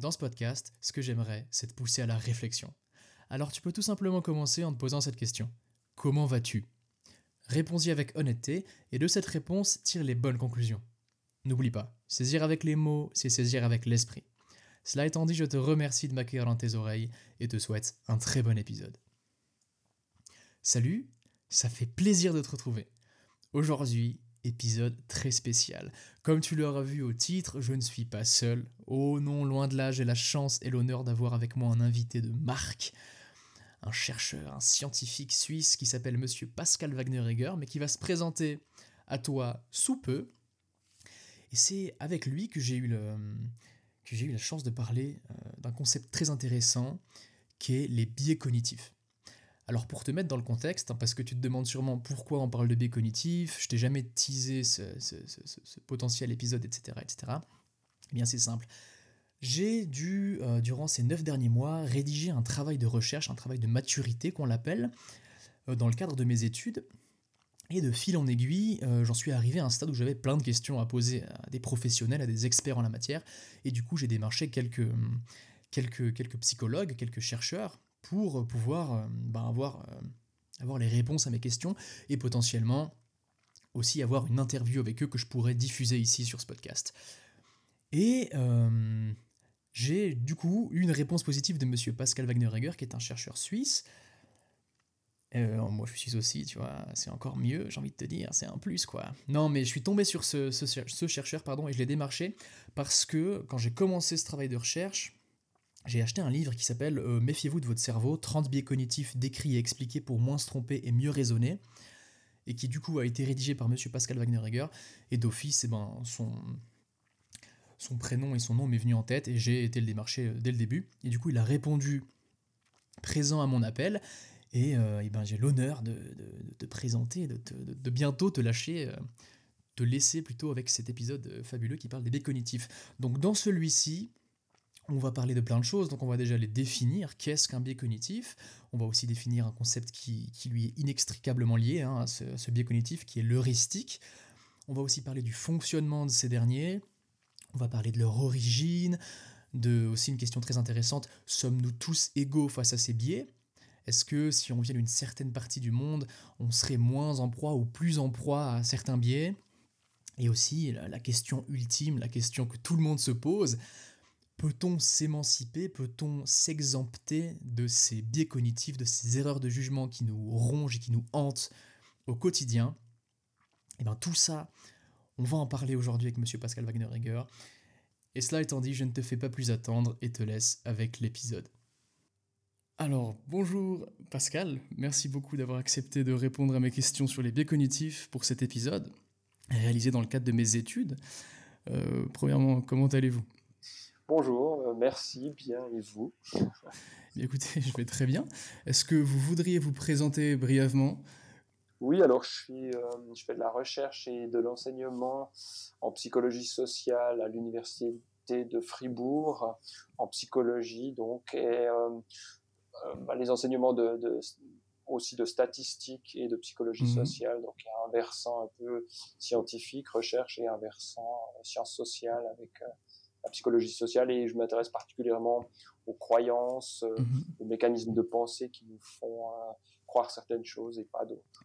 Dans ce podcast, ce que j'aimerais, c'est te pousser à la réflexion. Alors tu peux tout simplement commencer en te posant cette question. Comment vas-tu? Réponds-y avec honnêteté et de cette réponse, tire les bonnes conclusions. N'oublie pas, saisir avec les mots, c'est saisir avec l'esprit. Cela étant dit, je te remercie de m'accueillir dans tes oreilles et te souhaite un très bon épisode. Salut, ça fait plaisir de te retrouver. Aujourd'hui, épisode très spécial. Comme tu l'auras vu au titre, je ne suis pas seul. Oh non, loin de là, j'ai la chance et l'honneur d'avoir avec moi un invité de marque, un chercheur, un scientifique suisse qui s'appelle Monsieur Pascal Wagner-Egger, mais qui va se présenter à toi sous peu. Et c'est avec lui que j'ai eu, la chance de parler euh, d'un concept très intéressant qui est les biais cognitifs. Alors pour te mettre dans le contexte, hein, parce que tu te demandes sûrement pourquoi on parle de biais cognitifs, je t'ai jamais teasé ce, potentiel épisode, etc. etc. Eh bien c'est simple. J'ai dû, euh, durant ces neuf derniers mois, rédiger un travail de recherche, un travail de maturité qu'on l'appelle, euh, dans le cadre de mes études. Et de fil en aiguille, euh, j'en suis arrivé à un stade où j'avais plein de questions à poser à des professionnels, à des experts en la matière. Et du coup, j'ai démarché quelques, quelques, quelques psychologues, quelques chercheurs, pour pouvoir ben, avoir, avoir les réponses à mes questions et potentiellement aussi avoir une interview avec eux que je pourrais diffuser ici sur ce podcast. Et j'ai du coup eu une réponse positive de monsieur Pascal Wagner-Reger, qui est un chercheur suisse. Euh, moi, je suis aussi, tu vois, c'est encore mieux, j'ai envie de te dire, c'est un plus, quoi. Non, mais je suis tombé sur ce, ce, chercheur, pardon, et je l'ai démarché parce que quand j'ai commencé ce travail de recherche, j'ai acheté un livre qui s'appelle euh, Méfiez-vous de votre cerveau, 30 biais cognitifs décrits et expliqués pour moins se tromper et mieux raisonner, et qui du coup a été rédigé par monsieur Pascal Wagner-Reger, et d'office, eh ben, son, son prénom et son nom m'est venu en tête et j'ai été le démarcher euh, dès le début. Et du coup, il a répondu présent à mon appel. Et, euh, ben, j'ai l'honneur de, te présenter, de, bientôt te lâcher, euh, te laisser plutôt avec cet épisode fabuleux qui parle des biais cognitifs. Donc dans celui-ci, on va parler de plein de choses, donc on va déjà les définir. Qu'est-ce qu'un biais cognitif? On va aussi définir un concept qui, lui est inextricablement lié hein, à ce, ce biais cognitif qui est l'heuristique. On va aussi parler du fonctionnement de ces derniers, on va parler de leur origine, de aussi une question très intéressante, sommes-nous tous égaux face à ces biais? Est-ce que si on vient d'une certaine partie du monde, on serait moins en proie ou plus en proie à certains biais? Et aussi la question ultime, la question que tout le monde se pose, peut-on s'émanciper, peut-on s'exempter de ces biais cognitifs, de ces erreurs de jugement qui nous rongent et qui nous hantent au quotidien? Et eh bien tout ça, on va en parler aujourd'hui avec Monsieur Pascal Wagner-Reger. Et cela étant dit, je ne te fais pas plus attendre et te laisse avec l'épisode. Alors, bonjour Pascal, merci beaucoup d'avoir accepté de répondre à mes questions sur les biais cognitifs pour cet épisode, réalisé dans le cadre de mes études. Euh, premièrement, comment allez-vous? Bonjour, euh, merci, bien, et vous Écoutez, je vais très bien. Est-ce que vous voudriez vous présenter brièvement? Oui, alors je, suis, euh, je fais de la recherche et de l'enseignement en psychologie sociale à l'université de Fribourg, en psychologie, donc, et euh, euh, bah, les enseignements de, de, aussi de statistiques et de psychologie mhm. sociale, donc il y a un versant un peu scientifique, recherche, et un versant sciences sociales avec la psychologie sociale, et je m'intéresse particulièrement aux croyances, mhm. aux mécanismes de pensée qui nous font croire certaines choses et pas d'autres.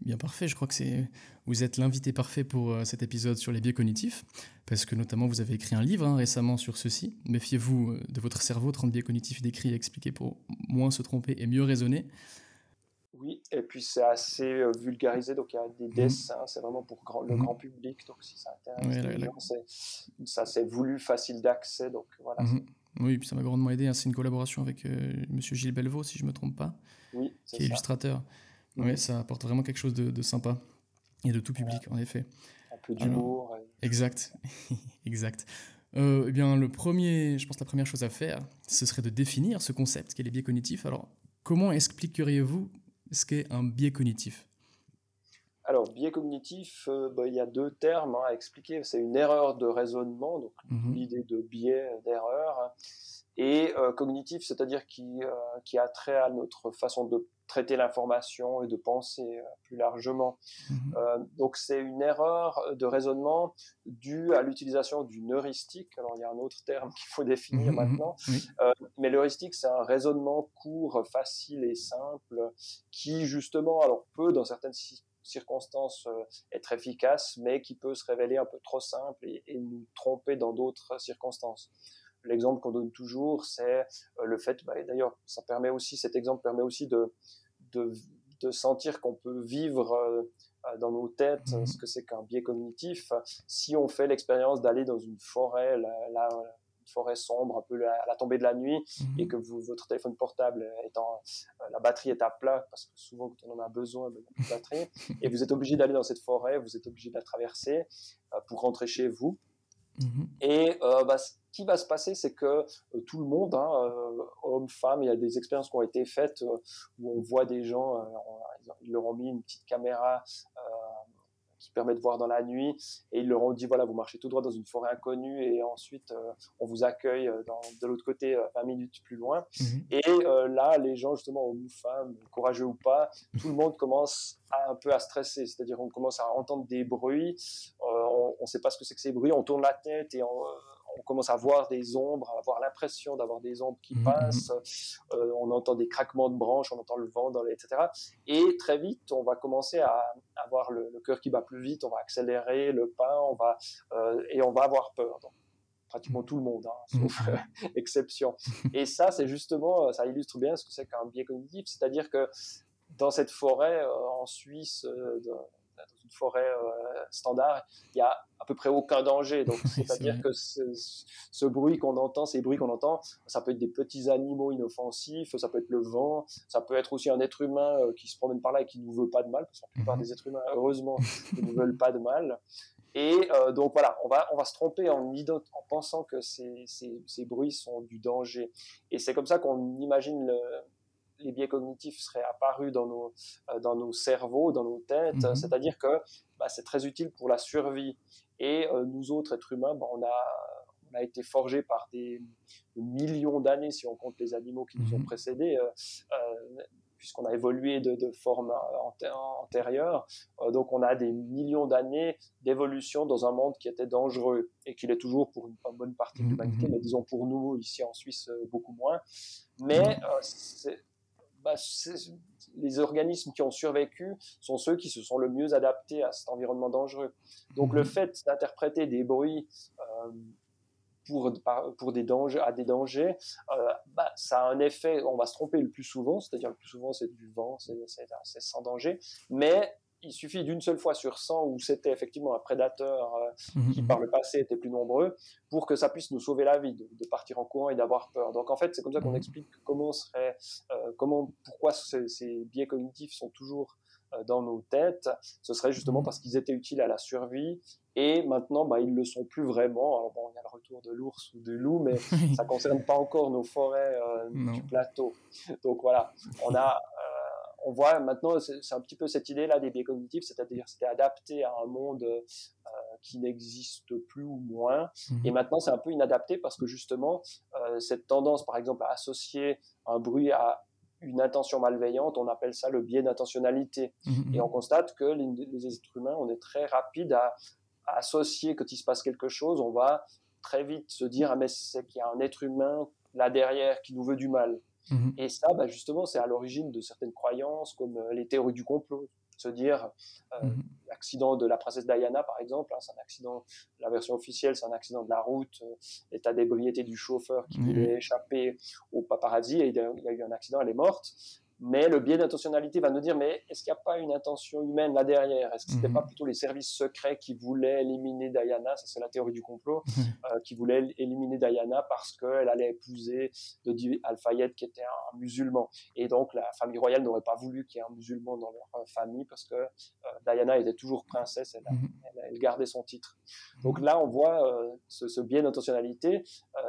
Bien parfait, je crois que c'est vous êtes l'invité parfait pour euh, cet épisode sur les biais cognitifs, parce que notamment vous avez écrit un livre hein, récemment sur ceci. Méfiez-vous euh, de votre cerveau, 30 biais cognitifs décrits et expliqués pour moins se tromper et mieux raisonner. Oui, et puis c'est assez euh, vulgarisé, donc il y a des mhm. dessins, c'est vraiment pour le mhm. grand public, donc si ça intéresse ça c'est voulu, facile d'accès, donc voilà. Mhm. Oui, puis ça m'a grandement aidé, hein. c'est une collaboration avec Monsieur Gilles Belvaux, si je me trompe pas, oui, qui est illustrateur. Oui, ça apporte vraiment quelque chose de, sympa et de tout public, en effet. Un peu d'humour. Exact, exact. Euh, eh bien, le premier, je pense la première chose à faire, ce serait de définir ce concept qu'est les biais cognitifs. Alors, comment expliqueriez-vous ce qu'est un biais cognitif alors, biais cognitif, euh, bah, il y a deux termes hein, à expliquer. C'est une erreur de raisonnement, donc mhm. l'idée de biais, d'erreur. et cognitif, c'est-à-dire qui, qui a trait à notre façon de traiter l'information et de penser plus largement. Mmh donc c'est une erreur de raisonnement due à l'utilisation d'une heuristique. Alors il y a un autre terme qu'il faut définir mmh maintenant, mais l'heuristique c'est un raisonnement court, facile et simple qui justement alors peut dans certaines circonstances euh, être efficace, mais qui peut se révéler un peu trop simple et, nous tromper dans d'autres circonstances. L'exemple qu'on donne toujours, c'est euh, le fait, bah, d'ailleurs, ça permet aussi, cet exemple permet aussi de, de, de sentir qu'on peut vivre euh, dans nos têtes mmh ce que c'est qu'un biais cognitif. Si on fait l'expérience d'aller dans une forêt, là, forêt sombre, un peu à la tombée de la nuit, mhm. et que vous, votre téléphone portable étant, euh, la batterie est à plat, parce que souvent quand on en a besoin, ben, il n'y a plus de batterie, et vous êtes obligé d'aller dans cette forêt, vous êtes obligé de la traverser euh, pour rentrer chez vous. Mhm. Et euh, bah, qui va se passer, c'est que tout le monde, hein, hommes, femmes, il y a des expériences qui ont été faites où on voit des gens, ils leur ont mis une petite caméra qui permet de voir dans la nuit. Et ils leur ont dit voilà, vous marchez tout droit dans une forêt inconnue et ensuite euh, on vous accueille euh, dans, de l'autre côté 20 euh, minutes plus loin. Mhm. Et là, les gens, justement, hommes ou femmes, courageux ou pas, tout le monde commence un peu à stresser. C'est-à-dire, on commence à entendre des bruits, on ne sait pas ce que c'est que ces bruits, on tourne la tête et on on commence à voir des ombres, à avoir l'impression d'avoir des ombres qui mmh, mmh. passent, euh, on entend des craquements de branches, on entend le vent, dans les, etc. Et très vite, on va commencer à avoir le, cœur qui bat plus vite, on va accélérer le pas, on va, euh, et on va avoir peur. Donc, pratiquement tout le monde, hein, mmh. sauf exception. Et ça, c'est justement, ça illustre bien ce que c'est qu'un biais cognitif, c'est-à-dire que dans cette forêt euh, en Suisse, dans forêt euh, standard, il y a à peu près aucun danger. Donc, c'est-à-dire que ce, bruit qu'on entend, ces bruits qu'on entend, ça peut être des petits animaux inoffensifs, ça peut être le vent, ça peut être aussi un être humain euh, qui se promène par là et qui ne nous veut pas de mal, parce que la plupart des êtres humains, heureusement, ne nous veulent pas de mal. Et euh, donc voilà, on va, on va se tromper en, en pensant que ces, ces, ces bruits sont du danger. Et c'est comme ça qu'on imagine le, les biais cognitifs seraient apparus dans nos, euh, dans nos cerveaux, dans nos têtes. Mhm. C'est-à-dire que bah, c'est très utile pour la survie. Et euh, nous autres êtres humains, bah, on, a, on a été forgés par des millions d'années, si on compte les animaux qui nous ont mhm. précédés, euh, puisqu'on a évolué de, de forme antérieure. donc on a des millions d'années d'évolution dans un monde qui était dangereux et qui l'est toujours pour une, bonne partie de mhm, l'humanité, mais disons pour nous ici en Suisse beaucoup moins. Mais c'est bah, les organismes qui ont survécu sont ceux qui se sont le mieux adaptés à cet environnement dangereux. Donc le mhm. fait d'interpréter des bruits euh, pour, pour des dangers, à des dangers, euh, bah, ça a un effet, on va se tromper le plus souvent, c'est-à-dire le plus souvent c'est du vent, c'est sans danger, mais il suffit d'une seule fois sur 100 où c'était effectivement un prédateur euh, mhm, qui mhm. par le passé était plus nombreux pour que ça puisse nous sauver la vie, de, partir en courant et d'avoir peur. Donc en fait, c'est comme ça qu'on mhm. explique comment serait, euh, comment, pourquoi ces, biais cognitifs sont toujours euh, dans nos têtes. Ce serait justement parce qu'ils étaient utiles à la survie et maintenant, bah, ils le sont plus vraiment. Alors bon, il y a le retour de l'ours ou du loup, mais ça concerne pas encore nos forêts du plateau. Donc voilà, on a on voit maintenant, c'est un petit peu cette idée-là des biais cognitifs, c'est-à-dire c'était adapté à un monde euh, qui n'existe plus ou moins. Mhm. Et maintenant, c'est un peu inadapté parce que justement, euh, cette tendance, par exemple, à associer un bruit à une intention malveillante, on appelle ça le biais d'intentionnalité. Mhm. Et on constate que les, êtres humains, on est très rapide à, à associer quand il se passe quelque chose, on va très vite se dire ah mais c'est qu'il y a un être humain là derrière qui nous veut du mal. Mhm. Et ça, bah, justement, c'est à l'origine de certaines croyances comme euh, les théories du complot. Se dire, euh, mhm. l'accident de la princesse Diana, par exemple, hein, c'est un accident, la version officielle, c'est un accident de la route, euh, l'état d'ébriété du chauffeur qui voulait échapper au paparazzi, et il y a eu un accident, elle est morte. Mais le biais d'intentionnalité va nous dire, mais est-ce qu'il n'y a pas une intention humaine là derrière? Est-ce que ce n'était mhm. pas plutôt les services secrets qui voulaient éliminer Diana? Ça, c'est la théorie du complot, mhm. euh, qui voulaient éliminer Diana parce qu'elle allait épouser de Al-Fayed, qui était un musulman. Et donc, la famille royale n'aurait pas voulu qu'il y ait un musulman dans leur euh, famille parce que euh, Diana était toujours princesse, elle, mhm. elle, gardait son titre. Donc là, on voit ce, biais d'intentionnalité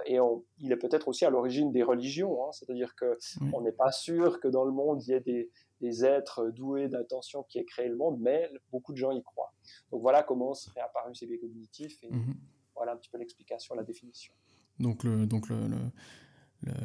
et il est peut-être aussi à l'origine des religions. Hein. C'est-à-dire qu'on n'est pas sûr que dans le monde, il y a des, êtres doués d'intention qui aient créé le monde, mais beaucoup de gens y croient. Donc voilà comment seraient apparus ces biais cognitifs et mhm. voilà un petit peu l'explication, la définition. Donc, le, donc le,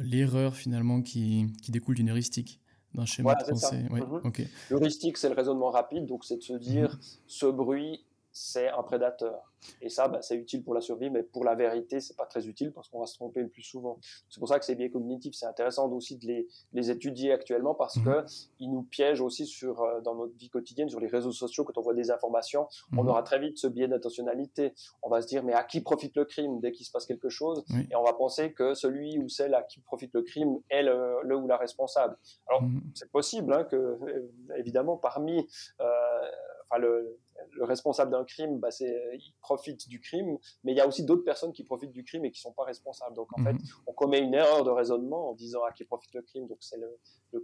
l'erreur finalement qui, qui découle d'une heuristique d'un schéma de pensée. Ouais, mhm. L'heuristique, c'est le raisonnement rapide, donc c'est de se dire mhm. ce bruit, c'est un prédateur. Et ça, bah, c'est utile pour la survie, mais pour la vérité, c'est pas très utile parce qu'on va se tromper le plus souvent. C'est pour ça que ces biais cognitifs, c'est intéressant aussi de les, les, étudier actuellement parce qu'ils mhm. que ils nous piègent aussi sur, euh, dans notre vie quotidienne, sur les réseaux sociaux, quand on voit des informations, on mhm. aura très vite ce biais d'intentionnalité. On va se dire, mais à qui profite le crime dès qu'il se passe quelque chose? Et on va penser que celui ou celle à qui profite le crime est le, ou la responsable. Alors, mhm. c'est possible hein, que, euh, évidemment, parmi, euh, enfin, le, le responsable d'un crime, bah, c'est, il profite du crime, mais il y a aussi d'autres personnes qui profitent du crime et qui sont pas responsables. Donc en fait, mhm. on commet une erreur de raisonnement en disant à qui profite le crime, donc c'est le,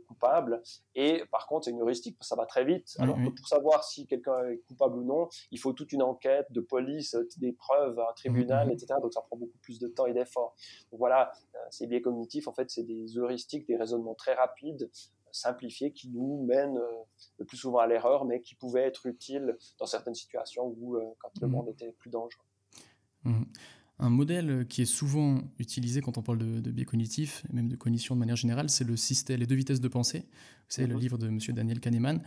coupable. Et par contre, c'est une heuristique, ça va très vite. Alors pour savoir si quelqu'un est coupable ou non, il faut toute une enquête de police, des preuves, un tribunal, mhm. etc. Donc ça prend beaucoup plus de temps et d'efforts. Donc voilà, euh, ces biais cognitifs, en fait, c'est des heuristiques, des raisonnements très rapides simplifiés qui nous mènent euh, le plus souvent à l'erreur, mais qui pouvaient être utiles dans certaines situations où, euh, quand le mmh. monde était plus dangereux. Mmh. Un modèle qui est souvent utilisé quand on parle de, biais cognitifs, et même de cognition de manière générale, c'est le système, les deux vitesses de pensée. C'est le mmh. livre de M. Daniel Kahneman.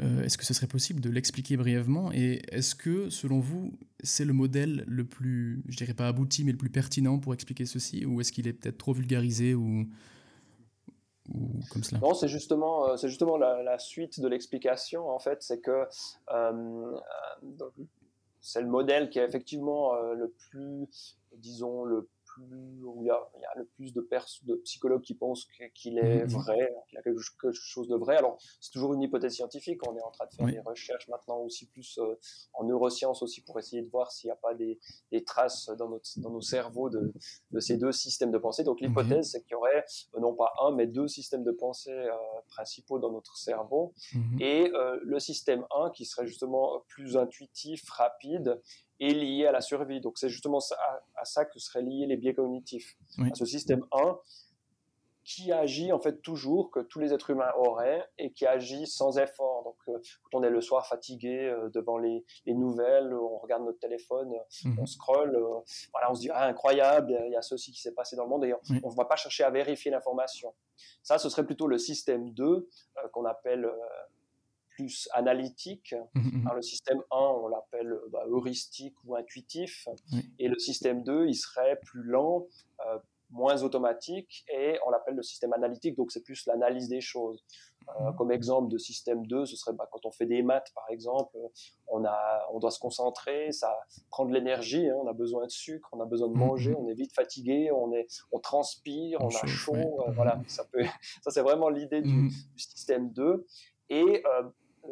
Euh, est-ce que ce serait possible de l'expliquer brièvement? Et est-ce que, selon vous, c'est le modèle le plus, je dirais pas abouti, mais le plus pertinent pour expliquer ceci? Ou est-ce qu'il est peut-être trop vulgarisé ou Non, c'est justement, euh, justement la, suite de l'explication, en fait, c'est que euh, euh, c'est le modèle qui est effectivement le plus, disons, le où il y, a, le plus de, de psychologues qui pensent qu'il est mhm. vrai, qu'il y a quelque chose de vrai. Alors, c'est toujours une hypothèse scientifique. On est en train de faire des recherches maintenant aussi plus euh, en neurosciences aussi pour essayer de voir s'il n'y a pas des, traces dans, notre, dans nos cerveaux de, de, ces deux systèmes de pensée. Donc, l'hypothèse, c'est qu'il y aurait euh, non pas un, mais deux systèmes de pensée euh, principaux dans notre cerveau. Mhm. Et le système 1 qui serait justement plus intuitif, rapide, est lié à la survie. Donc c'est justement à, ça que seraient liés les biais cognitifs. À ce système 1 qui agit en fait toujours, que tous les êtres humains auraient, et qui agit sans effort. Donc euh, quand on est le soir fatigué euh, devant les, nouvelles, on regarde notre téléphone, mhm. on scrolle, euh, voilà, on se dit ah, incroyable, il y a ceci qui s'est passé dans le monde, et on ne va pas chercher à vérifier l'information. Ça, ce serait plutôt le système 2 qu'on appelle plus analytique. Mmh, mmh, mmh. le système 1, on l'appelle bah, heuristique ou intuitif. Et le système 2, il serait plus lent, euh, moins automatique, et on l'appelle le système analytique, donc c'est plus l'analyse des choses. Euh, comme exemple de système 2, ce serait bah, quand on fait des maths, par exemple, on, a, on doit se concentrer, ça prend de l'énergie, hein, on a besoin de sucre, on a besoin de manger, on est vite fatigué, on, est, on transpire, on, a chaud, euh, voilà, ça, peut, ça c'est vraiment l'idée du, du, système 2. Et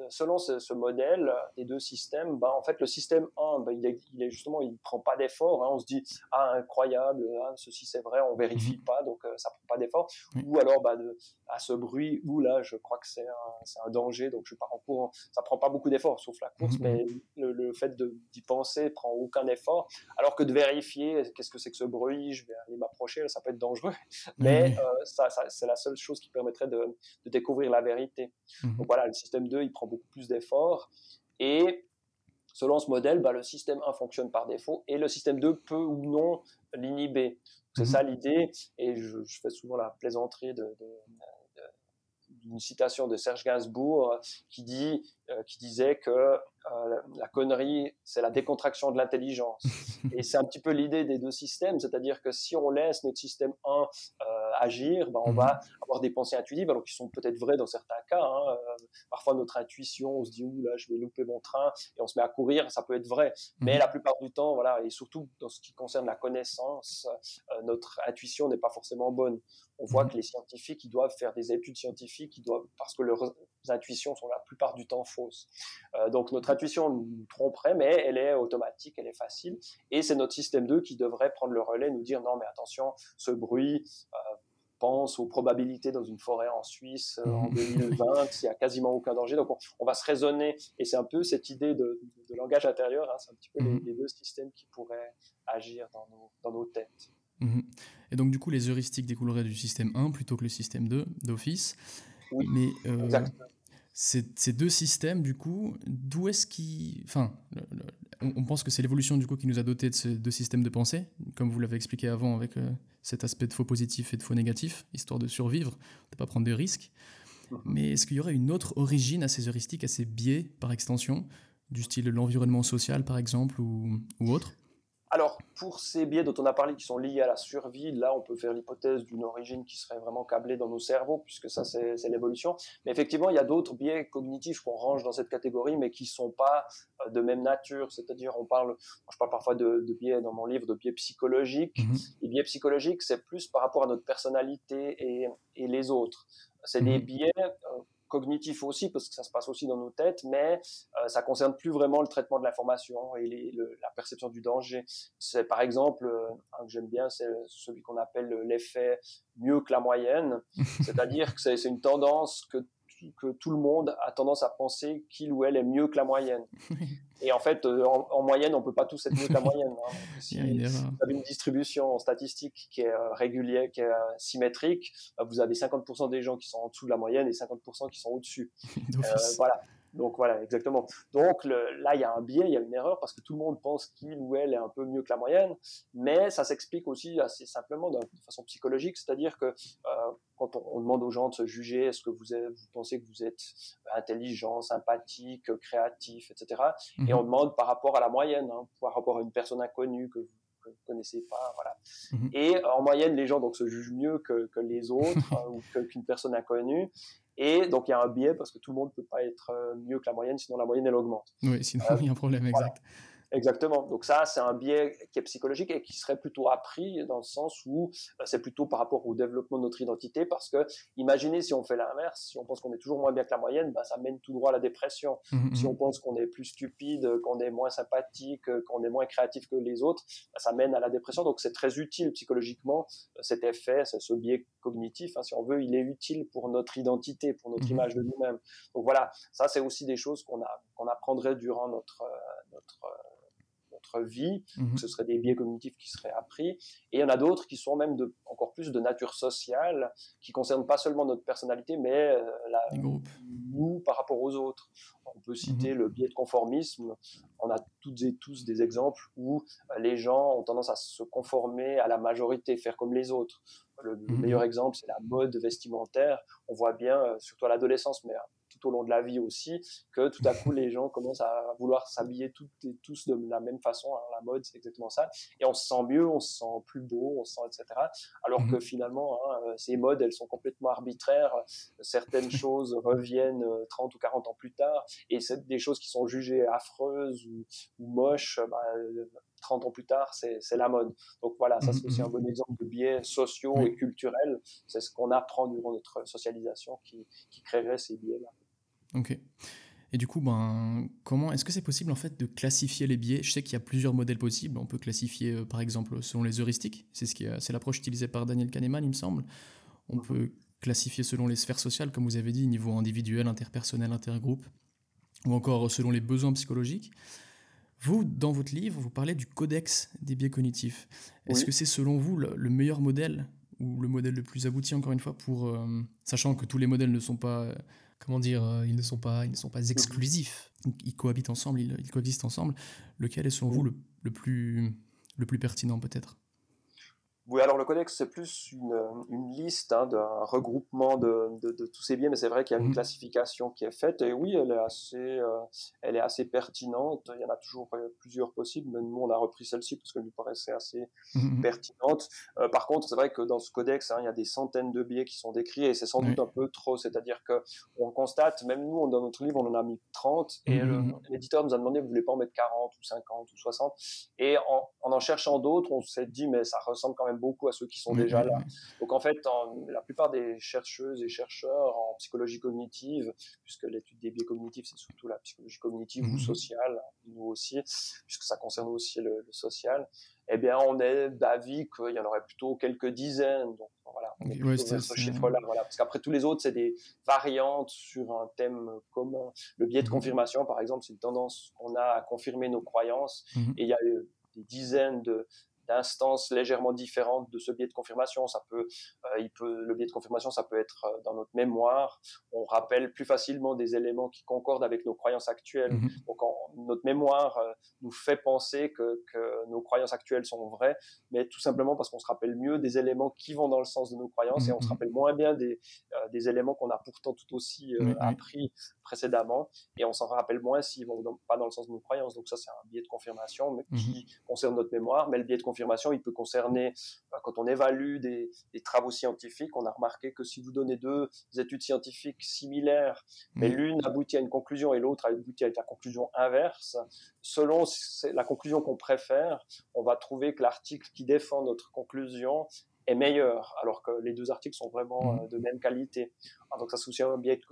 selon ce, modèle des deux systèmes, bah, en fait, le système 1, bah, il, est, il, est, justement, il prend pas d'effort. Hein. on se dit, ah, incroyable, hein, ceci c'est vrai, on vérifie mhm. pas, donc ça euh, ça prend pas d'effort. Ou alors, bah, de, à ce bruit, où là, je crois que c'est un, un, danger, donc je pars en courant. Ça prend pas beaucoup d'effort, sauf la course, mhm. mais le, fait d'y penser prend aucun effort. Alors que de vérifier, qu'est-ce que c'est que ce bruit, je vais aller m'approcher, ça peut être dangereux. Mais euh, ça, c'est la seule chose qui permettrait de, de découvrir la vérité. Mhm. Donc voilà, le système 2, il prend beaucoup plus d'efforts. Et selon ce modèle, bah, le système 1 fonctionne par défaut et le système 2 peut ou non l'inhiber. C'est mhm. ça l'idée. Et je, fais souvent la plaisanterie de, d'une citation de Serge Gainsbourg qui, dit, euh, qui disait que euh, la connerie, c'est la décontraction de l'intelligence. Et c'est un petit peu l'idée des deux systèmes, c'est-à-dire que si on laisse notre système 1 euh, agir, ben, on va mhm. avoir des pensées intuitives, alors qui sont peut-être vraies dans certains cas. Hein. parfois, notre intuition, on se dit, ouh là, je vais louper mon train, et on se met à courir, ça peut être vrai. Mais mhm. la plupart du temps, voilà, et surtout dans ce qui concerne la connaissance, notre intuition n'est pas forcément bonne. On voit mhm. que les scientifiques, ils doivent faire des études scientifiques, ils doivent, parce que leurs intuitions sont la plupart du temps fausses. donc notre intuition nous tromperait, mais elle est automatique, elle est facile. Et c'est notre système 2 qui devrait prendre le relais, nous dire non, mais attention, ce bruit, euh, pense aux probabilités dans une forêt en Suisse euh, en 2020, mhm. il n'y a quasiment aucun danger. Donc on, va se raisonner, et c'est un peu cette idée de, langage intérieur, hein, c'est un petit peu mhm. les, deux systèmes qui pourraient agir dans nos, dans nos têtes. Mhm. Et donc du coup, les heuristiques découleraient du système 1 plutôt que le système 2 d'office. Oui, mais euh, ces, deux systèmes, du coup, d'où est-ce qu'ils... Enfin, on, pense que c'est l'évolution du coup qui nous a doté de ce de système de pensée, comme vous l'avez expliqué avant avec euh, cet aspect de faux positif et de faux négatif, histoire de survivre, de ne pas prendre de risques. Mhm. Mais est-ce qu'il y aurait une autre origine à ces heuristiques, à ces biais par extension, du style l'environnement social par exemple ou, ou autre? Alors, pour ces biais dont on a parlé qui sont liés à la survie, là, on peut faire l'hypothèse d'une origine qui serait vraiment câblée dans nos cerveaux, puisque ça, c'est l'évolution. Mais effectivement, il y a d'autres biais cognitifs qu'on range dans cette catégorie, mais qui ne sont pas euh, de même nature. C'est-à-dire, on parle, je parle parfois de, biais dans mon livre, de biais psychologiques. Les mhm. biais psychologiques, c'est plus par rapport à notre personnalité et, les autres. C'est des mhm. biais euh, cognitif aussi, parce que ça se passe aussi dans nos têtes, mais euh, ça concerne plus vraiment le traitement de l'information et la perception du danger. C'est par exemple, euh, un que j'aime bien, c'est celui qu'on appelle l'effet mieux que la moyenne, c'est-à-dire que c'est une tendance que que tout le monde a tendance à penser qu'il ou elle est mieux que la moyenne. Et en fait, euh, en, moyenne, on ne peut pas tous être mieux que la moyenne. Hein. Si vous avez une distribution statistique qui est euh, régulière, qui est euh, symétrique, bah, vous avez 50% des gens qui sont en dessous de la moyenne et 50% qui sont au-dessus. voilà. Donc voilà, exactement. Donc là, il y a un biais, il y a une erreur parce que tout le monde pense qu'il ou elle est un peu mieux que la moyenne, mais ça s'explique aussi assez simplement de façon psychologique, c'est-à-dire que euh, quand on, demande aux gens de se juger, est-ce que vous, êtes, vous pensez que vous êtes intelligent, sympathique, créatif, etc. Et mhm. on demande par rapport à la moyenne, hein, par rapport à une personne inconnue que vous que vous connaissez pas, voilà. Mhm. Et en moyenne, les gens donc se jugent mieux que, que les autres hein, ou qu'une personne inconnue. Et donc, il y a un biais parce que tout le monde ne peut pas être euh, mieux que la moyenne, sinon la moyenne, elle augmente. Oui, sinon il y a un problème, exact. Exactement. Donc ça, c'est un biais qui est psychologique et qui serait plutôt appris dans le sens où euh, c'est plutôt par rapport au développement de notre identité parce que imaginez si on fait l'inverse, si on pense qu'on est toujours moins bien que la moyenne, bah, ça mène tout droit à la dépression. Mmh, mmh, si on mmh. pense qu'on est plus stupide, qu'on est moins sympathique, qu'on est moins créatif que les autres, bah, ça mène à la dépression. Donc c'est très utile psychologiquement euh, cet effet, ce biais cognitif, hein, si on veut, il est utile pour notre identité, pour notre image de nous-mêmes. Donc voilà, ça c'est aussi des choses qu'on qu'on apprendrait durant notre, euh, notre vie. Mmh ce seraient des biais cognitifs qui seraient appris. Et il y en a d'autres qui sont même de, encore plus de nature sociale, qui concernent pas seulement notre personnalité, mais euh, la, nous par rapport aux autres. On peut citer mmh le biais de conformisme. On a toutes et tous des exemples où euh, les gens ont tendance à se conformer à la majorité, faire comme les autres. Le, mmh meilleur exemple, c'est la mode vestimentaire. On voit bien, euh, surtout à l'adolescence, mais au long de la vie aussi, que tout à coup les gens commencent à vouloir s'habiller toutes et tous de la même façon. la mode, c'est exactement ça. Et on se sent mieux, on se sent plus beau, on se sent, etc. Alors que mhm. finalement, hein, euh, ces modes, elles sont complètement arbitraires. Certaines choses reviennent 30 euh, ou 40 ans plus tard, et c'est des choses qui sont jugées affreuses ou, moches. 30 bah, ans plus tard, c'est la mode. Donc voilà, ça c'est aussi mhm. un bon exemple de biais sociaux et culturels. C'est ce qu'on apprend durant notre socialisation qui, qui créerait ces biais-là. Ok. Et du coup, ben, comment est-ce que c'est possible en fait de classifier les biais Je sais qu'il y a plusieurs modèles possibles. On peut classifier, euh, par exemple, selon les heuristiques. C'est ce qui, c'est l'approche utilisée par Daniel Kahneman, il me semble. On peut classifier selon les sphères sociales, comme vous avez dit, niveau individuel, interpersonnel, intergroupe, ou encore selon les besoins psychologiques. Vous, dans votre livre, vous parlez du codex des biais cognitifs. Est-ce que c'est selon vous le, meilleur modèle ou le modèle le plus abouti, encore une fois, pour euh, sachant que tous les modèles ne sont pas comment dire, euh, ils ne sont pas, ils ne sont pas exclusifs. Ils cohabitent ensemble, ils, coexistent ensemble. Lequel est selon vous le, le plus, le plus pertinent peut-être? Oui, alors le codex, c'est plus une, une liste hein, d'un regroupement de, de, de, tous ces biens, mais c'est vrai qu'il y a une mmh. classification qui est faite, et oui, elle est assez, euh, elle est assez pertinente. Il y en a toujours euh, plusieurs possibles, mais nous, on a repris celle-ci parce qu'elle nous paraissait assez mmh, mmh. pertinente. Euh, par contre, c'est vrai que dans ce codex, hein, il y a des centaines de biais qui sont décrits, et c'est sans doute un peu trop, c'est-à-dire que on constate, même nous, dans notre livre, on en a mis 30, et l'éditeur nous a demandé, vous voulez pas en mettre 40 ou 50 ou 60, et en en, en cherchant d'autres, on s'est dit, mais ça ressemble quand même beaucoup à ceux qui sont déjà là. Donc en fait, la plupart des chercheuses et chercheurs en psychologie cognitive, puisque l'étude des biais cognitifs, c'est surtout la psychologie cognitive ou mhm. sociale, nous aussi, puisque ça concerne aussi le, social, eh bien, on est d'avis qu'il y en aurait plutôt quelques dizaines. Donc voilà, on est ce chiffre-là. Voilà. Parce qu'après, tous les autres, c'est des variantes sur un thème commun. Le biais de mhm. confirmation, par exemple, c'est une tendance qu'on a à confirmer nos croyances. Mhm. Et il y a des dizaines de, d'instances légèrement différentes de ce biais de confirmation. Ça peut, euh, il peut, le biais de confirmation, ça peut être euh, dans notre mémoire. On rappelle plus facilement des éléments qui concordent avec nos croyances actuelles. Mmh Donc, notre mémoire euh, nous fait penser que, que, nos croyances actuelles sont vraies, mais tout simplement parce qu'on se rappelle mieux des éléments qui vont dans le sens de nos croyances et on se mmh rappelle moins bien des, des éléments qu'on a pourtant tout aussi appris précédemment et on s'en rappelle moins s'ils vont pas dans le sens de nos croyances. Donc ça, c'est un biais de confirmation mais qui concerne notre mémoire. Mais le biais de confirmation, il peut concerner, euh, quand on évalue des, travaux scientifiques, on a remarqué que si vous donnez deux études scientifiques similaires, mais mmh. l'une aboutit à une conclusion et l'autre aboutit à la conclusion inverse, selon la conclusion qu'on préfère, on va trouver que l'article qui défend notre conclusion est meilleur, alors que les deux articles sont vraiment mmh. euh, de même qualité. Ah, donc ça biais de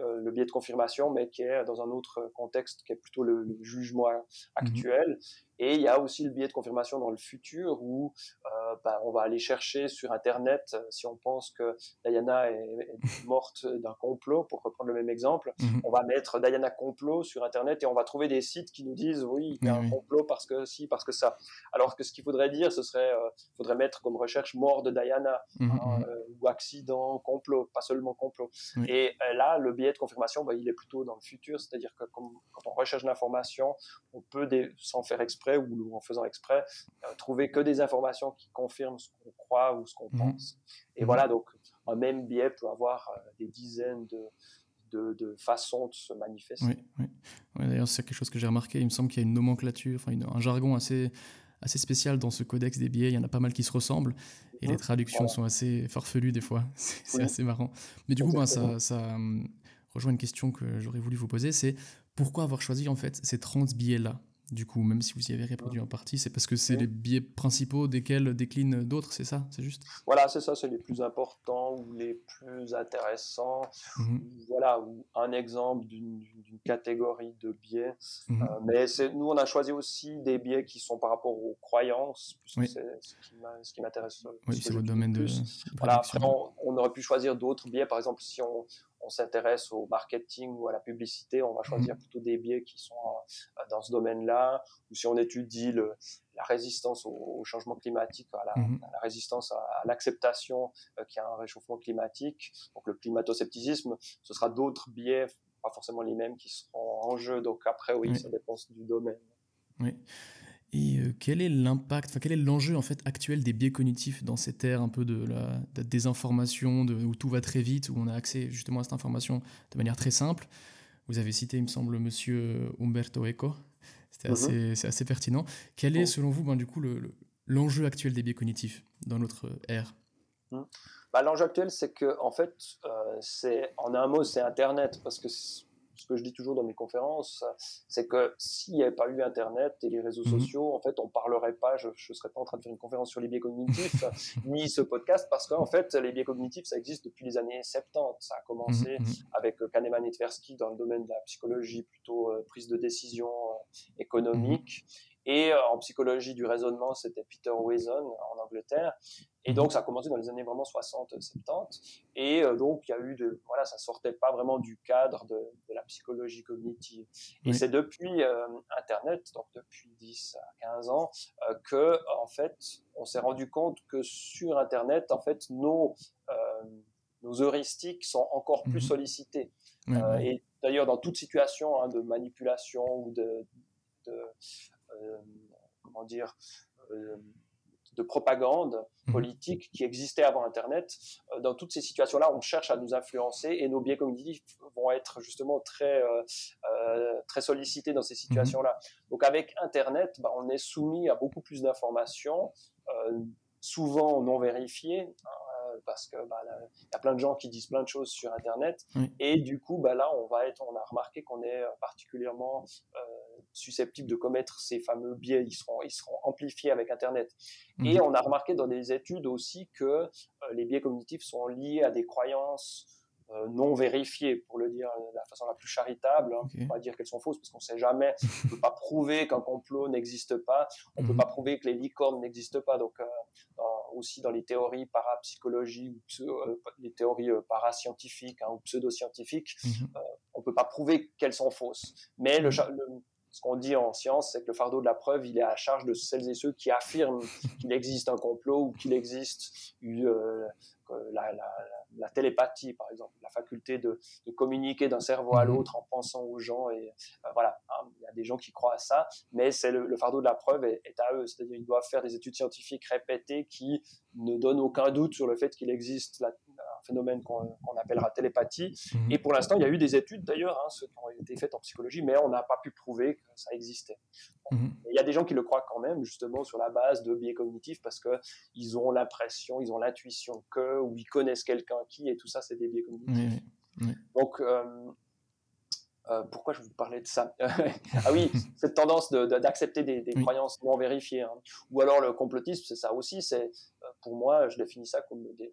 euh, le biais de confirmation, mais qui est dans un autre contexte, qui est plutôt le, jugement mmh actuel. Et il y a aussi le biais de confirmation dans le futur où euh, bah, on va aller chercher sur Internet, euh, si on pense que Diana est, morte d'un complot, pour reprendre le même exemple, mmh on va mettre Diana complot sur Internet et on va trouver des sites qui nous disent oui, il y a un complot parce que si, parce que ça. Alors que ce qu'il faudrait dire, ce serait, euh, faudrait mettre comme recherche mort de Diana mmh hein, ou accident, complot, pas seulement complot. Et là, le biais de confirmation, bah, il est plutôt dans le futur, c'est-à-dire que quand on recherche l'information, on peut, sans faire exprès, ou en faisant exprès, euh, trouver que des informations qui confirment ce qu'on croit ou ce qu'on mmh. pense. Et mmh. voilà, donc un même biais peut avoir euh, des dizaines de, de, façons de se manifester. Oui, oui. d'ailleurs, c'est quelque chose que j'ai remarqué. Il me semble qu'il y a une nomenclature, enfin un jargon assez, assez spécial dans ce codex des biais. Il y en a pas mal qui se ressemblent et les mmh. traductions sont assez farfelues des fois. C'est assez marrant. Mais du coup, ben, ça, ça hum, rejoint une question que j'aurais voulu vous poser c'est pourquoi avoir choisi en fait ces 30 biais-là du coup, même si vous y avez répondu en partie, c'est parce que c'est les biais principaux desquels déclinent d'autres, c'est ça C'est juste? Voilà, c'est ça, c'est les plus importants ou les plus intéressants. Mmh voilà, un exemple d'une catégorie de biais. Mmh euh, mais nous, on a choisi aussi des biais qui sont par rapport aux croyances, puisque c'est ce qui m'intéresse. Oui, c'est votre domaine de. Voilà, on, aurait pu choisir d'autres biais, par exemple, si on, on s'intéresse au marketing ou à la publicité, on va choisir mmh. plutôt des biais qui sont euh, dans ce domaine-là. Ou si on étudie la résistance au, changement climatique, à la, mmh. résistance à, l'acceptation euh, qu'il y a un réchauffement climatique, donc le climato-scepticisme, ce sera d'autres biais, pas forcément les mêmes, qui seront en jeu. Donc après, oui. ça dépend du domaine. Oui. Et euh, quel est l'impact, quel est l'enjeu en fait actuel des biais cognitifs dans cette ère un peu de la, désinformation, de, où tout va très vite, où on a accès justement à cette information de manière très simple? Vous avez cité, il me semble, Monsieur Umberto Eco. C'était mhm. assez, assez, pertinent. Quel est, selon vous, ben, du coup, l'enjeu le, actuel des biais cognitifs dans notre ère? Mhm. bah, L'enjeu actuel, c'est que, en fait, euh, c'est en un mot, c'est Internet, parce que ce que je dis toujours dans mes conférences, c'est que s'il n'y avait pas eu Internet et les réseaux mhm. sociaux, en fait, on parlerait pas, je ne serais pas en train de faire une conférence sur les biais cognitifs, ni ce podcast, parce qu'en fait, les biais cognitifs, ça existe depuis les années 70. Ça a commencé mhm, mhm. avec euh, Kahneman et Tversky dans le domaine de la psychologie, plutôt euh, prise de décision euh, économique. Et en psychologie du raisonnement, c'était Peter Wason en Angleterre. Et donc, ça a commencé dans les années vraiment 60, 70. Et euh, donc, il y a eu de, voilà, ça sortait pas vraiment du cadre de, de la psychologie cognitive. Et c'est depuis euh, Internet, donc depuis 10 à 15 ans, euh, que, en fait, on s'est rendu compte que sur Internet, en fait, nos, nos heuristiques sont encore plus mmh sollicités. et d'ailleurs, dans toute situation hein, de manipulation ou de, de comment dire, de propagande mmh. politique qui existait avant Internet. Euh, dans toutes ces situations-là, on cherche à nous influencer et nos biais cognitifs vont être justement très, euh, euh, très sollicités dans ces situations-là. Donc avec Internet, bah, on est soumis à beaucoup plus d'informations, souvent non vérifiées. Parce que bah, y a plein de gens qui disent plein de choses sur Internet et du coup bah là on va être on a remarqué qu'on est particulièrement susceptibles de commettre ces fameux biais, ils seront, ils seront amplifiés avec Internet. Et mhm. on a remarqué dans des études aussi que euh, les biais cognitifs sont liés à des croyances euh, non vérifiées, pour le dire de la façon la plus charitable. Hein. On va dire qu'elles sont fausses parce qu'on ne sait jamais. On ne peut pas prouver qu'un complot n'existe pas. On ne peut mhm. pas prouver que les licornes n'existent pas. Donc, euh, aussi dans les théories parapsychologiques les théories parascientifiques hein, ou pseudo-scientifiques, mhm. on ne peut pas prouver qu'elles sont fausses. Mais le, le ce qu'on dit en science, c'est que le fardeau de la preuve, il est à charge de celles et ceux qui affirment qu'il existe un complot ou qu'il existe euh, la, la, télépathie, par exemple, la faculté de, de communiquer d'un cerveau à mhm. l'autre en pensant aux gens. Et euh, voilà, hein, il y a des gens qui croient à ça, mais c'est le, fardeau de la preuve est, à eux. C'est-à-dire, ils doivent faire des études scientifiques répétées qui ne donnent aucun doute sur le fait qu'il existe la, phénomène qu'on appellera télépathie. Mhm. Et pour l'instant, il y a eu des études d'ailleurs, hein, ceux qui ont été faites en psychologie, mais on n'a pas pu prouver que ça existait. Mhm. Il y a des gens qui le croient quand même, justement, sur la base de biais cognitifs, parce qu'ils ont l'impression, ils ont l'intuition que, ou ils connaissent quelqu'un qui, et tout ça, c'est des biais cognitifs. Donc, euh, euh, pourquoi je vous parlais de ça? Ah oui, cette tendance d'accepter des, croyances non vérifiées. Hein. Ou alors le complotisme, c'est ça aussi. C'est euh, Pour moi, je définis ça comme des,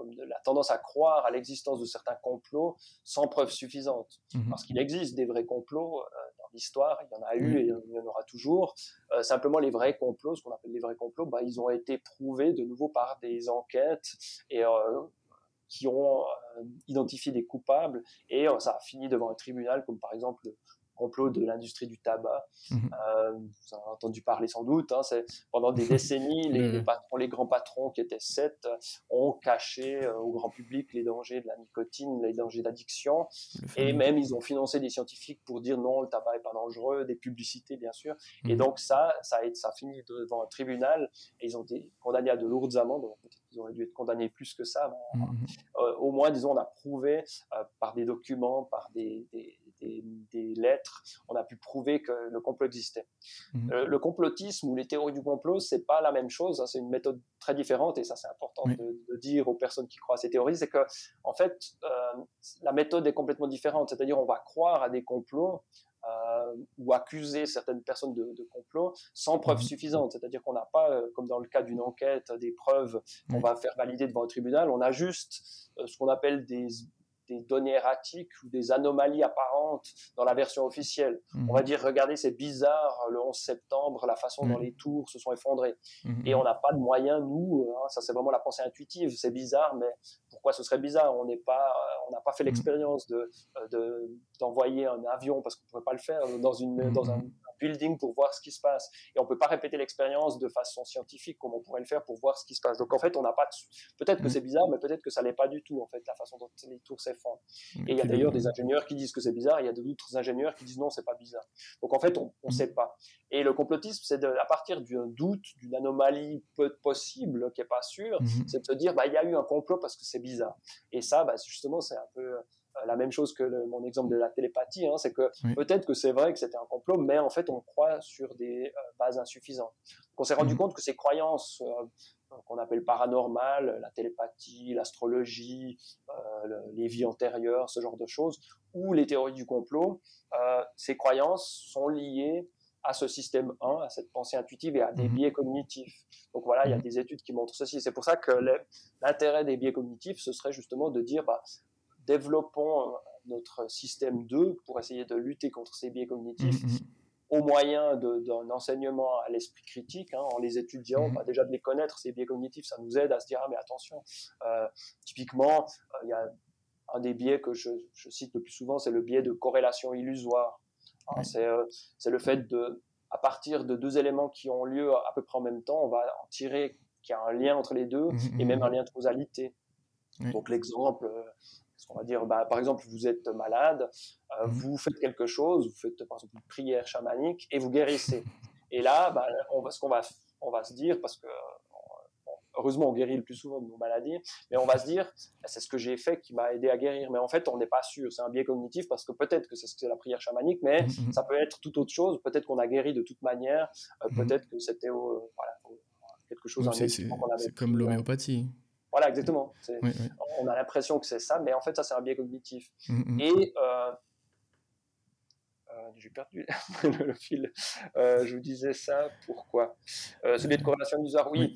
comme de la tendance à croire à l'existence de certains complots sans preuve suffisante. Mhm. Parce qu'il existe des vrais complots euh, dans l'histoire, il y en a eu et il y en aura toujours. Euh, simplement, les vrais complots, ce qu'on appelle les vrais complots, bah, ils ont été prouvés de nouveau par des enquêtes et euh, qui ont identifié des coupables et ça a fini devant un tribunal, comme par exemple complot de l'industrie du tabac. Mhm. Euh, vous en avez entendu parler sans doute. Hein, pendant des décennies, les, patrons, les grands patrons qui étaient sept ont caché euh, au grand public les dangers de la nicotine, les dangers d'addiction, et même ils ont financé des scientifiques pour dire non, le tabac est pas dangereux, des publicités bien sûr. Et mhm. donc ça, ça a, ça a fini devant un tribunal et ils ont été condamnés à de lourdes amendes. Peut-être qu'ils auraient dû être condamnés plus que ça. Mhm. Euh, au moins, disons, on a prouvé par des documents, par des, des des, lettres, on a pu prouver que le complot existait. Mhm. Euh, le complotisme ou les théories du complot, c'est pas la même chose. Hein, c'est une méthode très différente et ça, c'est important de, dire aux personnes qui croient à ces théories, c'est que en fait, euh, la méthode est complètement différente. C'est-à-dire, on va croire à des complots. Euh, ou accuser certaines personnes de, de complot sans preuve mhm. suffisante. C'est-à-dire qu'on n'a pas, comme dans le cas d'une enquête, des preuves qu'on va faire valider devant le tribunal. On a juste ce qu'on appelle des, des données erratiques ou des anomalies apparentes dans la version officielle. On va mhm. dire, regardez, c'est bizarre, le 11 septembre, la façon dont les tours se sont effondrées. Mhm. Et on n'a pas de moyens, nous, hein, ça c'est vraiment la pensée intuitive, c'est bizarre, mais pourquoi ce serait bizarre? On n'est pas, euh, on n'a pas fait mhm. l'expérience de, euh, d'envoyer un avion parce qu'on ne pourrait pas le faire dans, une, dans un building pour voir ce qui se passe. Et on peut pas répéter l'expérience de façon scientifique comme on pourrait le faire pour voir ce qui se passe. Donc en fait, on n'a pas. Peut-être que c'est bizarre, mais peut-être que ça l'est pas du tout en fait la façon dont les tours s'effondrent. Et il y a d'ailleurs des ingénieurs qui disent que c'est bizarre. Il y a d'autres ingénieurs qui disent non, c'est pas bizarre. Donc en fait, on ne sait pas. Et le complotisme, c'est à partir d'un doute, d'une anomalie peu possible qui est pas sûre, mhm. c'est de se dire bah il y a eu un complot parce que c'est bizarre. Et ça, bah, justement, c'est un peu la même chose que mon exemple de la télépathie, hein, c'est que peut-être que c'est vrai que c'était un complot, mais en fait on croit sur des euh, bases insuffisantes. Donc on s'est rendu mhm. compte que ces croyances euh, qu'on appelle paranormales, la télépathie, l'astrologie, les vies antérieures, ce genre de choses, ou les théories du complot, ces croyances sont liées à ce système 1, à cette pensée intuitive et à des mhm. biais cognitifs. Donc voilà, il y a mhm. des études qui montrent ceci. C'est pour ça que l'intérêt des biais cognitifs, ce serait justement de dire, bah, développons euh, notre système 2 pour essayer de lutter contre ces biais cognitifs. Mm, mm. au moyen d'un enseignement à l'esprit critique, hein, en les étudiant, mm. bah, déjà de les connaître, ces biais cognitifs, ça nous aide à se dire, ah mais attention, euh, typiquement, euh, il y a un des biais que je, cite le plus souvent, c'est le biais de corrélation illusoire. Hein, c'est le fait de, à partir de deux éléments qui ont lieu à peu près en même temps, on va en tirer qu'il y a un lien entre les deux et même un lien de causalité. Donc l'exemple, on va dire, bah, par exemple, vous êtes malade, euh, mmh. vous faites quelque chose, vous faites par exemple une prière chamanique et vous guérissez. Et là, bah, on va, ce qu'on va, on va se dire, parce que heureusement on guérit le plus souvent de nos maladies, mais on va se dire, bah, c'est ce que j'ai fait qui m'a aidé à guérir. Mais en fait, on n'est pas sûr. C'est un biais cognitif parce que peut-être que c'est la prière chamanique, mais mmh, mmh. ça peut être tout autre chose. Peut-être qu'on a guéri de toute manière. Euh, peut-être que c'était voilà, quelque chose. C'est comme l'homéopathie. Voilà, exactement. On a l'impression que c'est ça, mais en fait, ça, c'est un biais cognitif. Mm, mm. Et euh, euh, j'ai perdu le fil. Euh, je vous disais ça, pourquoi? Ce biais de corrélation bizarre, oui.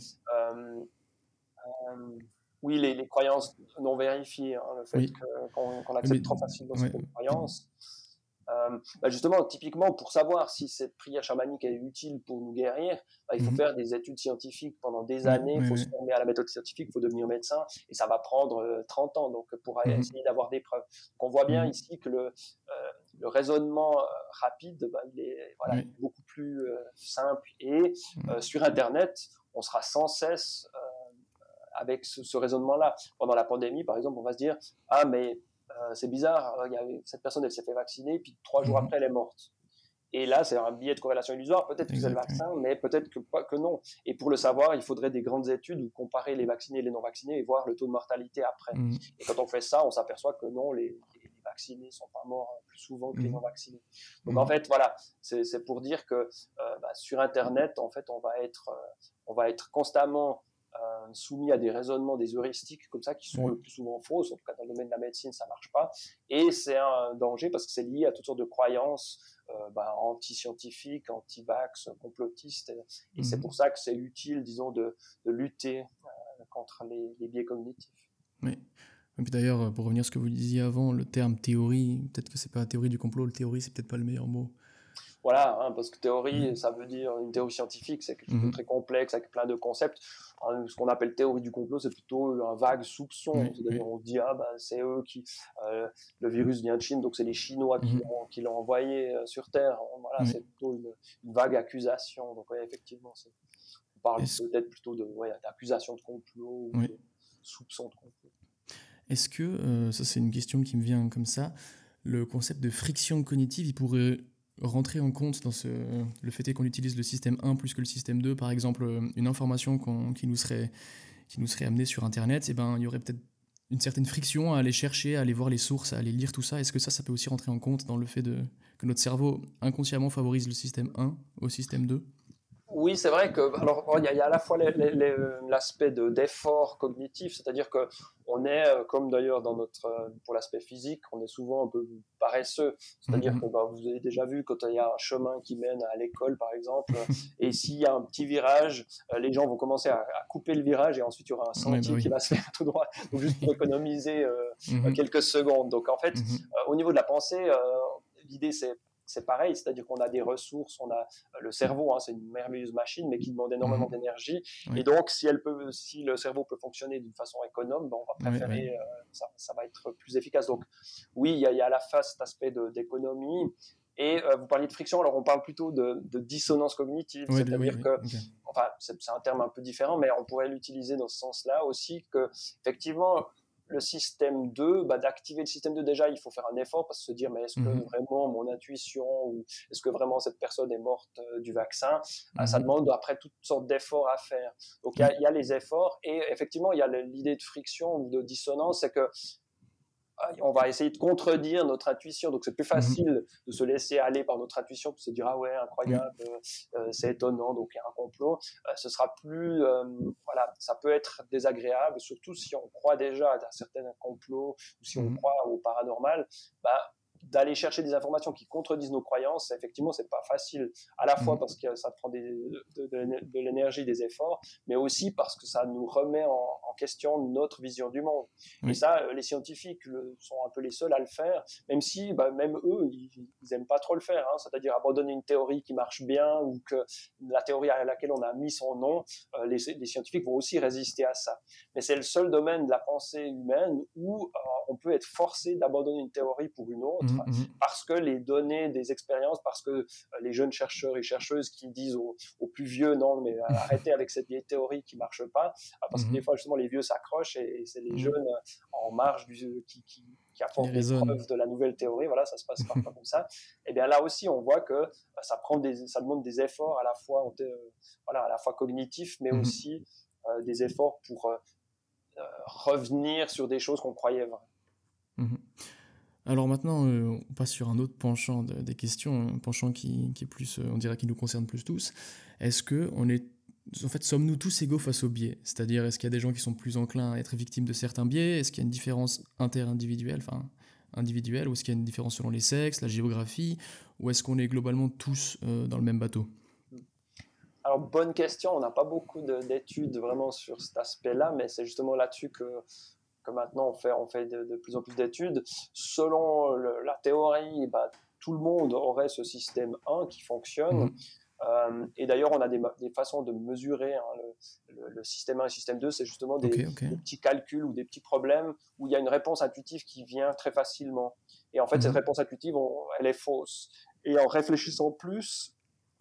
oui, les, les, croyances non vérifiées, hein, le fait qu'on accepte trop facilement ces croyances. Euh, bah, justement, typiquement, pour savoir si cette prière chamanique est utile pour nous guérir, bah, il faut mhm. faire des études scientifiques pendant des années, il faut se former à la méthode scientifique, il faut devenir médecin, et ça va prendre 30 euh, ans donc pour mhm. essayer d'avoir des preuves. Donc on voit bien mhm. ici que le, euh, le raisonnement rapide, bah, il est voilà, beaucoup plus simple. Et mmh. sur Internet, on sera sans cesse avec ce, raisonnement-là. Pendant la pandémie, par exemple, on va se dire ah mais c'est bizarre, il y avait, cette personne elle s'est fait vacciner, puis trois jours mmh. après elle est morte. Et là, c'est un biais de corrélation illusoire. Peut-être que c'est le vaccin, mais peut-être que, que non. Et pour le savoir, il faudrait des grandes études où comparer les vaccinés et les non vaccinés et voir le taux de mortalité après. Mmh. Et quand on fait ça, on s'aperçoit que non, les, les vaccinés sont pas morts plus souvent que les mmh. non vaccinés. Donc mmh. en fait, voilà, c'est pour dire que euh, bah, sur Internet, en fait, on va être, euh, on va être constamment euh, soumis à des raisonnements, des heuristiques comme ça qui sont le plus souvent fausses. En tout cas, dans le domaine de la médecine, ça marche pas. Et c'est un danger parce que c'est lié à toutes sortes de croyances euh, bah, anti-scientifiques, anti-vax, complotistes. Et, c'est mhm. pour ça que c'est utile, disons, de, lutter euh, contre les, biais cognitifs. Oui. Et puis d'ailleurs, pour revenir à ce que vous disiez avant, le terme théorie, peut-être que c'est pas la théorie du complot, le théorie, c'est peut-être pas le meilleur mot. Voilà, hein, parce que théorie, mm. ça veut dire une théorie scientifique, c'est quelque chose de mm-hmm. très complexe avec plein de concepts. Hein, ce qu'on appelle théorie du complot, c'est plutôt un vague soupçon. C'est-à-dire, on se dit, ah, bah, c'est eux qui. Euh, le virus vient de Chine, donc c'est les Chinois qui mm-hmm. l'ont envoyé euh, sur Terre. Voilà, c'est plutôt une, vague accusation. Donc, effectivement, on parle peut-être plutôt d'accusation de, complot ou de soupçon de complot. Est-ce que, euh, ça c'est une question qui me vient comme ça, le concept de friction cognitive, il pourrait rentrer en compte dans ce, le fait qu'on utilise le système 1 plus que le système 2, par exemple, euh, une information qui, nous serait, qui nous serait amenée sur Internet, et eh ben, il y aurait peut-être une certaine friction à aller chercher, à aller voir les sources, à aller lire tout ça. Est-ce que ça, ça peut aussi rentrer en compte dans le fait de, que notre cerveau inconsciemment favorise le système 1 au système 2 oui, c'est vrai que alors il y, a à la fois l'aspect d'effort cognitif, c'est-à-dire que on est, euh, comme d'ailleurs dans notre euh, pour l'aspect physique, on est souvent un peu paresseux. C'est-à-dire mhm. que bah, vous avez déjà vu quand il y a un chemin qui mène à l'école, par exemple, et s'il y a un petit virage, euh, les gens vont commencer à, couper le virage et ensuite il y aura un bah sentier qui va se faire tout droit, donc juste pour économiser mhm. quelques secondes. Donc en fait, mhm. au niveau de la pensée, l'idée c'est c'est pareil, c'est-à-dire qu'on a des ressources, on a euh, le cerveau, hein, c'est une merveilleuse machine, mais qui demande énormément mmh. d'énergie. Et donc, si, elle peut, si le cerveau peut fonctionner d'une façon économe, ben, on va préférer, euh, ça, ça, va être plus efficace. Donc, oui, il y, a à la fois cet aspect d'économie. Et euh, vous parliez de friction, alors on parle plutôt de, dissonance cognitive, c'est-à-dire que, enfin, c'est un terme un peu différent, mais on pourrait l'utiliser dans ce sens-là aussi, que effectivement, le système 2, bah, d'activer le système 2, déjà, il faut faire un effort parce que se dire, mais est-ce que mhm. vraiment mon intuition ou est-ce que vraiment cette personne est morte euh, du vaccin? Bah, Ça mhm. demande après toutes sortes d'efforts à faire. Donc, il y, a les efforts et effectivement, il y a l'idée de friction ou de dissonance, c'est que ah, on va essayer de contredire notre intuition. Donc c'est plus mhm. facile de se laisser aller par notre intuition, pour se dire ah ouais incroyable, euh, c'est étonnant, donc il y a un complot. Euh, ce sera plus voilà, ça peut être désagréable, surtout si on croit déjà à un certain complot ou si on mmh. croit au paranormal. Bah, d'aller chercher des informations qui contredisent nos croyances, effectivement, c'est pas facile. À la fois mmh. parce que ça prend des, de, l'énergie, des efforts, mais aussi parce que ça nous remet en, question notre vision du monde. Et ça, euh, les scientifiques sont un peu les seuls à le faire, même si, bah, même eux, ils, ils aiment pas trop le faire. Hein. C'est-à-dire abandonner une théorie qui marche bien ou que la théorie à laquelle on a mis son nom, euh, les, les, scientifiques vont aussi résister à ça. Mais c'est le seul domaine de la pensée humaine où euh, on peut être forcé d'abandonner une théorie pour une autre. Mmh, mmh. parce que les données des expériences, parce que euh, les jeunes chercheurs et chercheuses qui disent aux, plus vieux, non, mais arrêtez avec cette vieille théorie qui marche pas, ah, parce que mmh. des fois, justement, les vieux s'accrochent et, c'est les jeunes en marge du, qui, qui qui apportent des preuves de la nouvelle théorie, voilà, ça se passe parfois comme ça. Et bien là aussi, on voit que ça prend des, ça demande des efforts à la fois, euh, voilà, à la fois cognitifs, mais aussi euh, des efforts pour revenir sur des choses qu'on croyait vraies. Alors maintenant, euh, on passe sur un autre penchant des questions, un penchant qui, est plus, euh, on dirait, qui nous concerne plus tous. Est-ce que on est, en fait, sommes-nous tous égaux face aux biais? C'est-à-dire, est-ce qu'il y a des gens qui sont plus enclins à être victimes de certains biais? Est-ce qu'il y a une différence inter-individuelle, enfin individuelle, ou est-ce qu'il y a une différence selon les sexes, la géographie, ou est-ce qu'on est globalement tous euh, dans le même bateau? Alors, bonne question. On n'a pas beaucoup d'études vraiment sur cet aspect-là, mais c'est justement là-dessus que que maintenant on fait, on fait de, plus en plus d'études. Selon la théorie, bah, tout le monde aurait ce système 1 qui fonctionne. Mmh. Euh, et d'ailleurs, on a des, des, façons de mesurer hein, le, le, système 1 et le système 2, c'est justement des, des, petits calculs ou des petits problèmes où il y a une réponse intuitive qui vient très facilement. Et en fait, cette mhm. réponse intuitive, elle est fausse. Et en réfléchissant plus,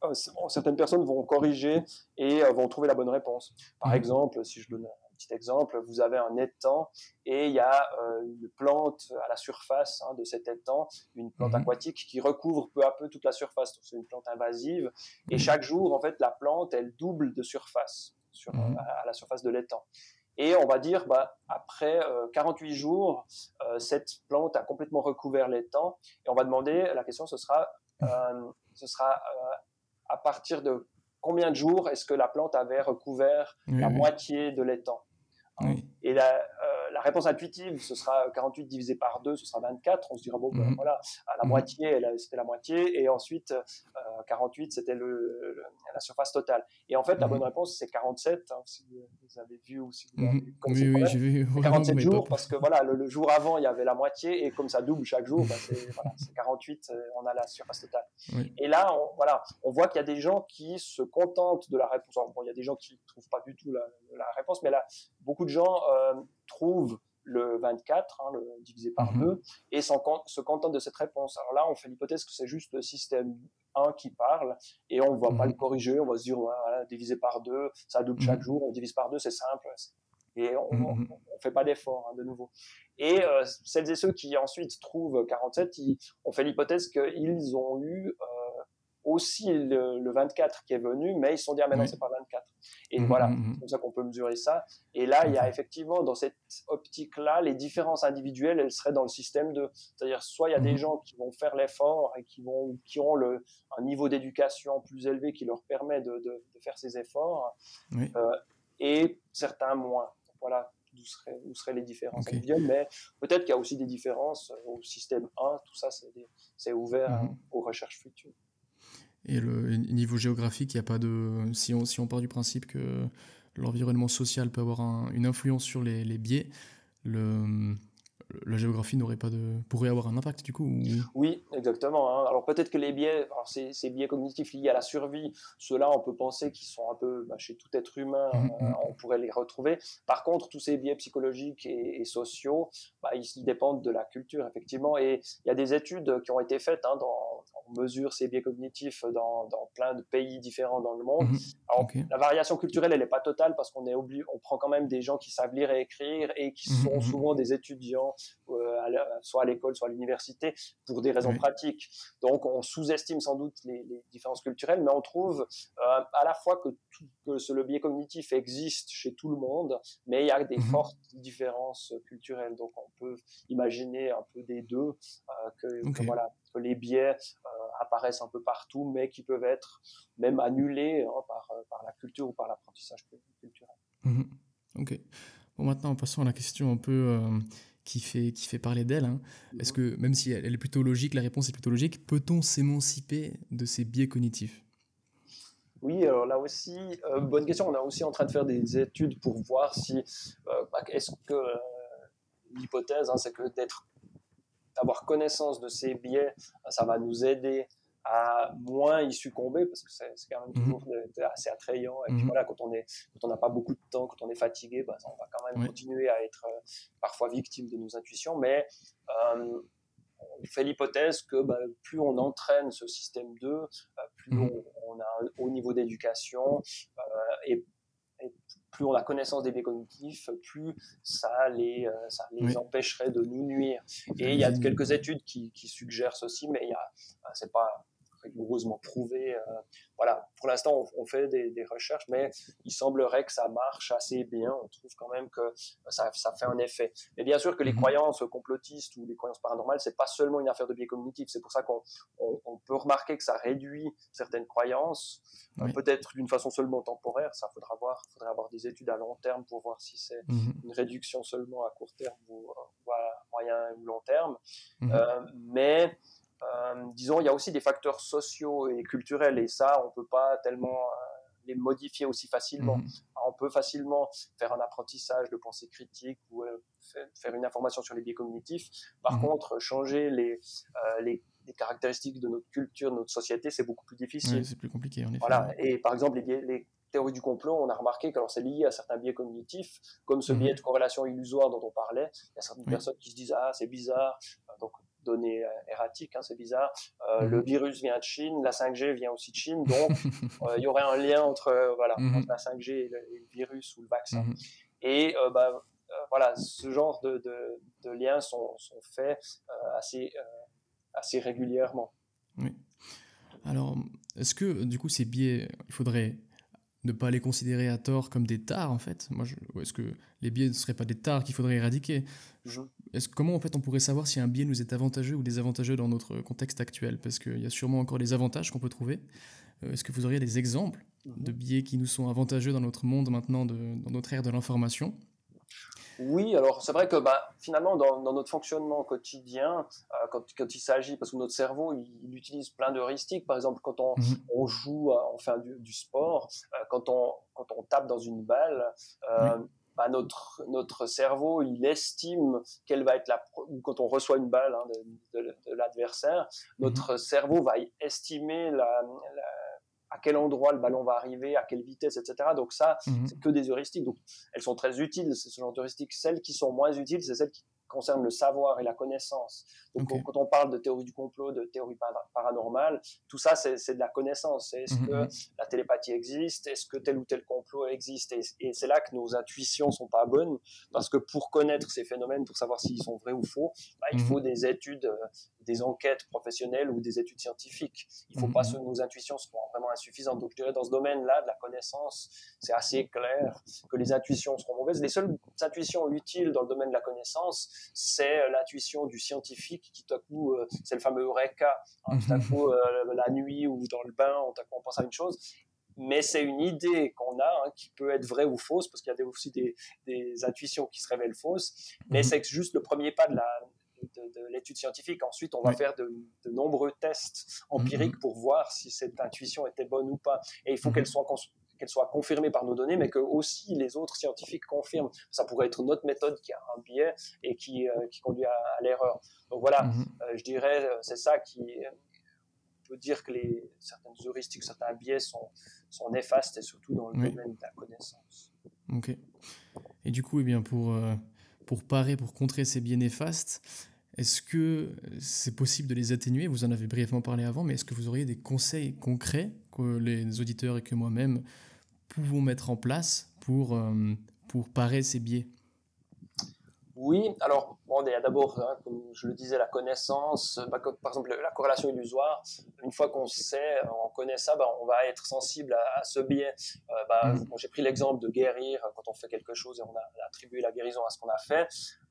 euh, certaines personnes vont corriger et euh, vont trouver la bonne réponse. Par mhm. exemple, si je donne petit exemple, vous avez un étang et il y a euh, une plante à la surface hein, de cet étang, une plante mhm. aquatique qui recouvre peu à peu toute la surface. C'est une plante invasive et chaque jour, en fait, la plante, elle double de surface sur, mhm. à, la surface de l'étang. Et on va dire, bah, après 48 euh, jours, euh, cette plante a complètement recouvert l'étang. Et on va demander, la question ce sera, ce sera à partir de combien de jours est-ce que la plante avait recouvert la moitié de l'étang? Et la, euh, la, réponse intuitive, ce sera 48 divisé par 2, ce sera 24. On se dira, bon, ben, mhm. voilà, à la mhm. moitié, c'était la moitié. Et ensuite, euh, 48, c'était le, la surface totale. Et en fait, la mhm. bonne réponse, c'est 47, hein, si vous avez vu ou si vous avez vu. oui, oui, j'ai vu. 47 jours, parce que voilà, le, jour avant, il y avait la moitié. Et comme ça double chaque jour, bah, c'est voilà, 48, euh, on a la surface totale. Et là, on, voilà, on voit qu'il y a des gens qui se contentent de la réponse. bon, il y a des gens qui ne trouvent pas du tout la, la, réponse, mais là, beaucoup de gens euh, trouvent le 24, hein, le divisé par 2, mhm. et se contentent de cette réponse. Alors là, on fait l'hypothèse que c'est juste le système 1 qui parle, et on ne va pas mhm. le corriger, on va se dire, voilà, divisé par 2, ça double chaque mhm. jour, on divise par 2, c'est simple, et on ne fait pas d'effort hein, de nouveau. Et euh, celles et ceux qui ensuite trouvent 47, ils, on fait l'hypothèse qu'ils ont eu euh, aussi le, 24 qui est venu, mais ils se sont dit, ah, maintenant, c'est pas 24. Et mmh, voilà, mmh, mmh. c'est comme ça qu'on peut mesurer ça. Et là, il y a effectivement, dans cette optique-là, les différences individuelles, elles seraient dans le système de, c'est-à-dire, soit il y a des gens qui vont faire l'effort et qui vont, qui ont le, un niveau d'éducation plus élevé qui leur permet de, de, faire ces efforts, euh, et certains moins. Voilà, où seraient, où seraient les différences individuelles, mais peut-être qu'il y a aussi des différences au système 1, tout ça, c'est ouvert aux recherches futures. Et le niveau géographique, il n'y a pas de. Si on, si on part du principe que l'environnement social peut avoir une influence sur les, les biais, le, la géographie n'aurait pas de pourrait avoir un impact du coup Oui, exactement. Hein. Alors peut-être que les biais, alors ces, ces, biais cognitifs liés à la survie, ceux-là, on peut penser qu'ils sont un peu bah, chez tout être humain, mmh, mmh. Euh, on pourrait les retrouver. Par contre, tous ces biais psychologiques et, sociaux, bah, ils, dépendent de la culture effectivement. Et il y a des études qui ont été faites hein, dans on mesure ces biais cognitifs dans, dans, plein de pays différents dans le monde. Mhm. La variation culturelle, elle n'est pas totale parce qu'on est obligé, on prend quand même des gens qui savent lire et écrire et qui mhm, sont mhm. souvent des étudiants, euh, soit à l'école, soit à l'université, pour des raisons pratiques. Donc, on sous-estime sans doute les, différences culturelles, mais on trouve euh, à la fois que, que ce, le biais cognitif existe chez tout le monde, mais il y a des fortes différences culturelles. Donc, on peut imaginer un peu des deux, euh, que, voilà, que les biais apparaissent un peu partout, mais qui peuvent être même annulés hein, par, euh, par, la culture ou par l'apprentissage culturel. Mhm. Ok. Bon, maintenant, passons à la question un peu euh, qui, fait, qui fait parler d'elle. Hein. Est-ce que, même si elle est plutôt logique, la réponse est plutôt logique, peut-on s'émanciper de ces biais cognitifs? Oui, alors là aussi, euh, bonne question. On est aussi en train de faire des études pour voir si, bah, est-ce que l'hypothèse, hein, c'est que d'être d'avoir connaissance de ces biais, bah, ça va nous aider à moins y succomber parce que c'est quand même mhm. toujours assez attrayant et puis mhm. voilà quand on est quand on n'a pas beaucoup de temps quand on est fatigué bah, on va quand même continuer à être euh, parfois victime de nos intuitions mais euh, on fait l'hypothèse que bah, plus on entraîne ce système 2 bah, plus mhm. on, a un haut niveau d'éducation euh, et, plus on a connaissance des biais cognitifs, plus ça les, euh, ça les empêcherait de nous nuire. Et il y a quelques études qui, qui suggèrent ceci, mais il y a, c'est pas rigoureusement prouvé. Euh, voilà, pour l'instant, on, fait des, recherches, mais il semblerait que ça marche assez bien. On trouve quand même que ça, ça fait un effet. Mais bien sûr que les mhm. croyances complotistes ou les croyances paranormales, c'est pas seulement une affaire de biais cognitifs. C'est pour ça qu'on on, peut remarquer que ça réduit certaines croyances, euh, peut-être d'une façon seulement temporaire. Ça faudra voir. Faudrait avoir des études à long terme pour voir si c'est mhm. une réduction seulement à court terme ou, à moyen ou long terme. Mhm. Euh, mais euh, disons, il y a aussi des facteurs sociaux et culturels, et ça, on ne peut pas tellement euh, les modifier aussi facilement. Mhm. On peut facilement faire un apprentissage de pensée critique ou euh, faire une information sur les biais cognitifs. Par Mhm. contre, changer les, euh, les, les caractéristiques de notre culture, de notre société, c'est beaucoup plus difficile. C'est plus compliqué en effet. Voilà. Et par exemple, les, biais- les théories du complot, on a remarqué que c'est lié à certains biais cognitifs, comme ce Mhm. biais de corrélation illusoire dont on parlait. Il y a certaines Oui. personnes qui se disent ah c'est bizarre, Euh, donc données euh, erratiques, hein, c'est bizarre. Euh, Mhm. Le virus vient de Chine, la 5G vient aussi de Chine, donc euh, il y aurait un lien entre voilà Mhm. entre la 5G et le, et le virus ou le vaccin. Mhm. Et bah, voilà, ce genre de, de, de liens sont, sont faits assez, assez régulièrement. Alors, est-ce que du coup ces biais, il faudrait ne pas les considérer à tort comme des tares en fait? Moi, est-ce que les biais ne seraient pas des tares qu'il faudrait éradiquer? Est-ce comment en fait on pourrait savoir si un biais nous est avantageux ou désavantageux dans notre contexte actuel? Parce qu'il y a sûrement encore des avantages qu'on peut trouver. Euh, Est-ce que vous auriez des exemples Mhm. de biais qui nous sont avantageux dans notre monde maintenant, de- dans notre ère de l'information? Oui, alors c'est vrai que bah, finalement, dans, dans notre fonctionnement quotidien, euh, quand, quand il s'agit, parce que notre cerveau, il, il utilise plein d'heuristiques, par exemple, quand on, Mhm. on joue, euh, on fait du, du sport, euh, quand, on, quand on tape dans une balle, euh, bah, notre, notre cerveau, il estime quelle va être la... quand on reçoit une balle hein, de, de- de l'adversaire, notre cerveau va estimer la, la- à quel endroit le ballon va arriver, à quelle vitesse, etc. Donc ça, Mhm. c'est que des heuristiques. Donc, elles sont très utiles, ce genre d'heuristiques. Celles qui sont moins utiles, c'est celles qui concernent le savoir et la connaissance. Donc, quand on parle de théorie du complot, de théorie para- paranormale, tout ça, c'est de la connaissance. Est-ce Mhm, que mhm. la télépathie existe? Est-ce que tel ou tel complot existe? Et, et c'est là que nos intuitions sont pas bonnes, parce que pour connaître ces phénomènes, pour savoir s'ils sont vrais ou faux, bah, il Mhm. faut des études, euh, des enquêtes professionnelles ou des études scientifiques. Il faut Mhm, pas que nos intuitions soient vraiment insuffisantes. Donc, je dirais dans ce domaine-là de la connaissance, c'est assez clair que les intuitions seront mauvaises. Les seules intuitions utiles dans le domaine de la connaissance, c'est euh, l'intuition du scientifique qui tout à coup, euh, c'est le fameux eureka. hein, tout à coup, euh, la nuit ou dans le bain, on, on pense à une chose. Mais c'est une idée qu'on a hein, qui peut être vraie ou fausse, parce qu'il y a aussi des, des intuitions qui se révèlent fausses. Mais Mhm. c'est juste le premier pas de la de, de l'étude scientifique. Ensuite, on va Oui. faire de, de nombreux tests empiriques pour voir si cette intuition était bonne ou pas. Et il faut Mhm. qu'elle soit qu'elle soit confirmée par nos données, mais que aussi les autres scientifiques confirment. Ça pourrait être notre méthode qui a un biais et qui, euh, qui conduit à, à l'erreur. Donc voilà, Mhm. euh, je dirais, euh, c'est ça qui peut dire que les, certaines heuristiques, certains biais sont, sont néfastes et surtout dans le Oui. domaine de la connaissance. Ok. Et du coup, eh bien, pour, euh, pour parer, pour contrer ces biais néfastes, est-ce que c'est possible de les atténuer? Vous en avez brièvement parlé avant, mais est-ce que vous auriez des conseils concrets que les auditeurs et que moi-même pouvons mettre en place pour, euh, pour parer ces biais? Oui, alors, bon, il y a d'abord, hein, comme je le disais, la connaissance. Bah, par exemple, la corrélation illusoire. Une fois qu'on sait, on connaît ça, bah, on va être sensible à, à ce biais. Euh, bah, bon, J'ai pris l'exemple de guérir quand on fait quelque chose et on a attribué la guérison à ce qu'on a fait.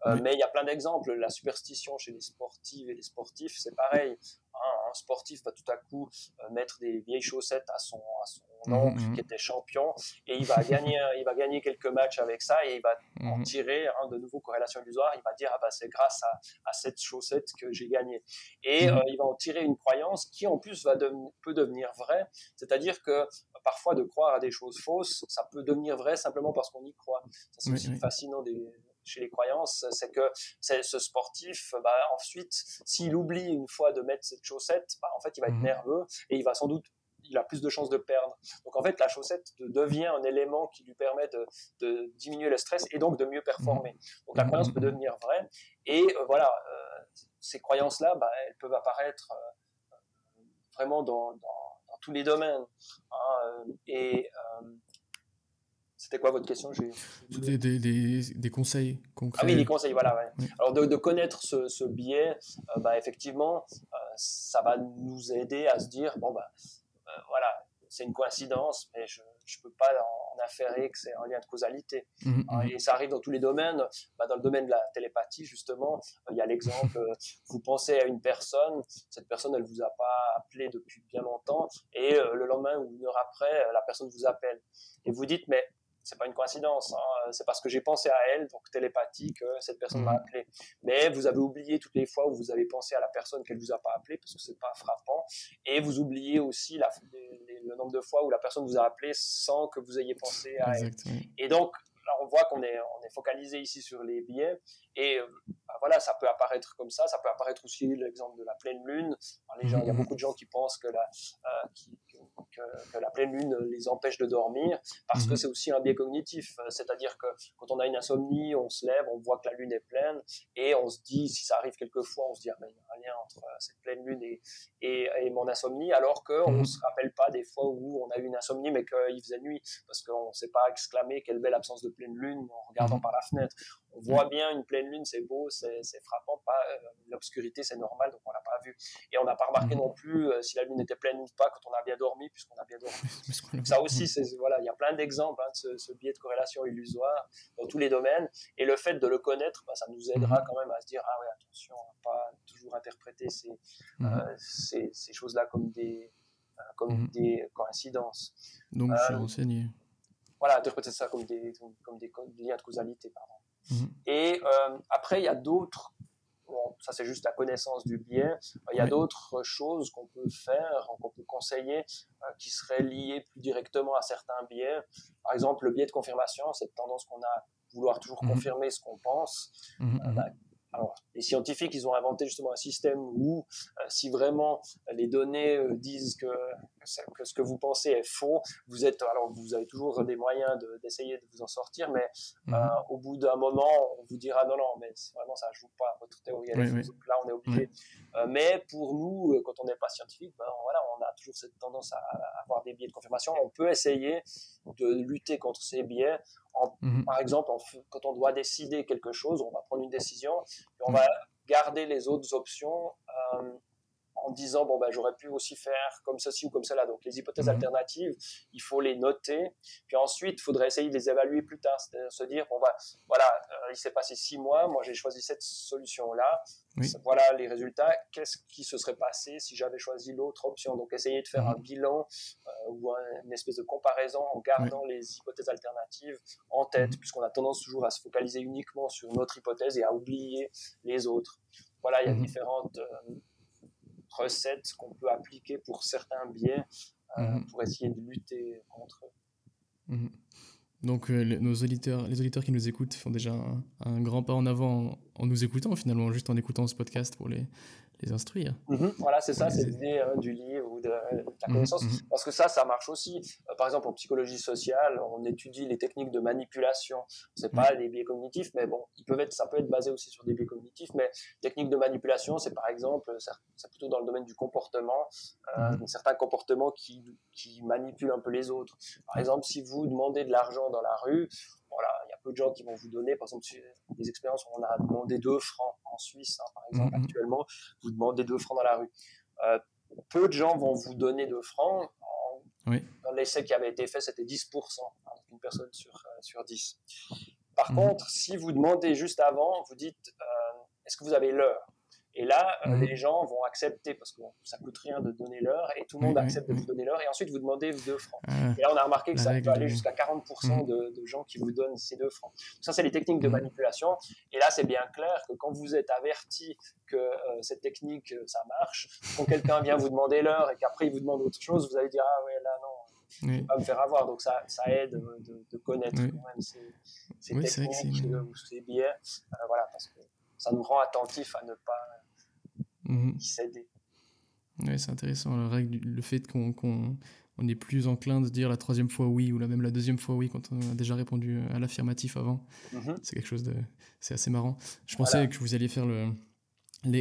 Euh, Oui. Mais il y a plein d'exemples. La superstition chez les sportives et les sportifs, c'est pareil. Hein, un sportif va tout à coup euh, mettre des vieilles chaussettes à son, à son Mhm, oncle mhm. qui était champion et il va gagner, il va gagner quelques matchs avec ça et il va en Mhm. tirer hein, de nouveau corrélation illusoire. Il va dire ah bah c'est grâce à, à cette chaussette que j'ai gagné. Et Mhm. euh, il va en tirer une croyance qui en plus va deven- peut devenir vraie. C'est-à-dire que euh, parfois de croire à des choses fausses, ça peut devenir vrai simplement parce qu'on y croit. C'est Oui, aussi oui. fascinant des chez les croyances, c'est que ce sportif, bah, ensuite, s'il oublie une fois de mettre cette chaussette, bah, en fait, il va être Mhm. nerveux et il va sans doute, il a plus de chances de perdre. Donc en fait, la chaussette de- devient un élément qui lui permet de, de diminuer le stress et donc de mieux performer. Donc la croyance peut devenir vraie. Et euh, voilà, euh, ces croyances-là, bah, elles peuvent apparaître euh, vraiment dans, dans- dans tous les domaines. hein, et c'était quoi votre question? Des, des, des, des conseils concrets ah oui, les conseils, voilà. Ouais. Oui. Alors de, de connaître ce, ce biais, euh, bah, effectivement, euh, ça va nous aider à se dire, bon, bah, voilà, c'est une coïncidence, mais je ne peux pas en, en que c'est un lien de causalité. Mhm, Hein, mhm. Et ça arrive dans tous les domaines. Bah, dans le domaine de la télépathie, justement, euh, il y a l'exemple, euh, vous pensez à une personne, cette personne, elle vous a pas appelé depuis bien longtemps, et euh, le lendemain ou une heure après, euh, la personne vous appelle. Et vous dites, mais c'est pas une coïncidence. Hein. C'est parce que j'ai pensé à elle, donc télépathie, que cette personne m'a mhm. appelé. Mais vous avez oublié toutes les fois où vous avez pensé à la personne qu'elle vous a pas appelé, parce que c'est pas frappant. Et vous oubliez aussi la, le nombre de fois où la personne vous a appelé sans que vous ayez pensé à elle. Et donc, là, on voit qu'on est, on est focalisé ici sur les billets. Et euh, bah, voilà, ça peut apparaître comme ça. Ça peut apparaître aussi l'exemple de la pleine lune. les gens, il y a mhm. beaucoup de gens qui pensent que la, euh, qui, que, la pleine lune les empêche de dormir, parce que mhm. c'est aussi un biais cognitif. C'est-à-dire que quand on a une insomnie, on se lève, on voit que la lune est pleine, et on se dit, si ça arrive quelquefois, on se dit, ah, ben, il y a un lien entre euh, cette pleine lune et, et, mon insomnie, alors qu'on ne mhm. se rappelle pas des fois où on a eu une insomnie, mais qu'il faisait nuit, parce qu'on ne s'est pas exclamé quelle belle absence de pleine lune en regardant mhm. par la fenêtre on voit bien une pleine lune, c'est beau, c'est frappant. Pas euh, l'obscurité, c'est normal, donc on l'a pas vu. Et on n'a pas remarqué non plus euh, si la lune était pleine ou pas quand on a bien dormi, puisqu'on a bien dormi. Ça aussi, c'est voilà, il y a plein d'exemples hein, de ce, biais de corrélation illusoire dans tous les domaines. Et le fait de le connaître, bah, ça nous aidera mhm. quand même à se dire ah oui, attention, à pas toujours interpréter ces, euh, mhm. ces, ces choses-là comme des comme mhm. des coïncidences. Donc je suis renseigné. Voilà, interpréter ça comme des, comme des liens de causalité, pardon. Mhm. Et euh, après, il y a d'autres, bon, ça c'est juste la connaissance du biais, il y a d'autres choses qu'on peut faire, qu'on peut conseiller, euh, qui seraient liées plus directement à certains biais. Par exemple, le biais de confirmation, cette tendance qu'on a à vouloir toujours mhm. confirmer ce qu'on pense. Mhm, euh, bah, alors, les scientifiques, ils ont inventé justement un système où, euh, si vraiment les données euh, disent que, que, ce que vous pensez est faux, vous êtes, alors vous avez toujours des moyens d'essayer de, vous en sortir, mais euh, mhm. au bout d'un moment, on vous dira non, non, mais vraiment ça joue pas, votre théorie est là on est obligé. mais pour nous, quand on n'est pas scientifique, ben, voilà, on a toujours cette tendance à, à avoir des biais de confirmation. On peut essayer de lutter contre ces biais Mhm. Par exemple, quand on doit décider quelque chose, on va prendre une décision, et on va garder les autres options euh, en disant bon ben j'aurais pu aussi faire comme ceci ou comme cela. Donc les hypothèses mhm. alternatives, il faut les noter. Puis ensuite, il faudrait essayer de les évaluer plus tard, c'est-à-dire se dire bon bah voilà, euh, il s'est passé six mois, moi j'ai choisi cette solution là. Voilà les résultats. Qu'est-ce qui se serait passé si j'avais choisi l'autre option? Donc essayer de faire un mhm. bilan euh, ou une espèce de comparaison en gardant les hypothèses alternatives en tête, mhm. puisqu'on a tendance toujours à se focaliser uniquement sur notre hypothèse et à oublier les autres. Voilà, il y a différentes euh, recettes qu'on peut appliquer pour certains biais euh, mhm. pour essayer de lutter contre eux. Mhm. Donc euh, nos auditeurs, les auditeurs qui nous écoutent font déjà un, grand pas en avant en, nous écoutant finalement, juste en écoutant ce podcast pour les, les instruire. Mhm. Voilà, c'est ça, c'est l'idée hein, du livre ou de, la mhm, connaissance. Mhm. Parce que ça, ça marche aussi. Euh, par exemple, en psychologie sociale, on étudie les techniques de manipulation. C'est pas les biais cognitifs, mais bon, ils peuvent être, ça peut être basé aussi sur des biais cognitifs. Mais techniques de manipulation, c'est par exemple, c'est plutôt dans le domaine du comportement, euh, certains comportements qui, qui manipulent un peu les autres. Par exemple, si vous demandez de l'argent dans la rue, voilà, il y a peu de gens qui vont vous donner, par exemple, des expériences où on a demandé 2 francs en Suisse, hein, par exemple, mhm. actuellement, vous demandez 2 francs dans la rue. Euh, peu de gens vont vous donner 2 francs. Dans l'essai qui avait été fait, c'était 10%, hein, une personne sur, euh, sur 10. Par mhm. contre, si vous demandez juste avant, vous dites, euh, est-ce que vous avez l'heure? Et là, euh, les gens vont accepter parce que ça coûte rien de donner l'heure et tout le monde accepte de vous donner l'heure et ensuite vous demandez 2 francs. Ah. et là, on a remarqué que ça peut aller jusqu'à 40% mhm. de, de, gens qui vous donnent ces 2 francs. Ça, c'est les techniques de mhm. manipulation. Et là, c'est bien clair que quand vous êtes averti que euh, cette technique, euh, ça marche, quand quelqu'un vient vous demander l'heure et qu'après il vous demande autre chose, vous allez dire Ah ouais, là, non, oui. pas me faire avoir. Donc ça, ça aide de, de connaître quand même ces, ces techniques ou ces biais. voilà, parce que ça nous rend attentifs à ne pas Mmh. Ouais, c'est intéressant. Le, fait qu'on on est plus enclin de dire la troisième fois oui ou la, même la deuxième fois oui quand on a déjà répondu à l'affirmatif avant. Mmh. C'est quelque chose de. C'est assez marrant. Je pensais que vous alliez faire le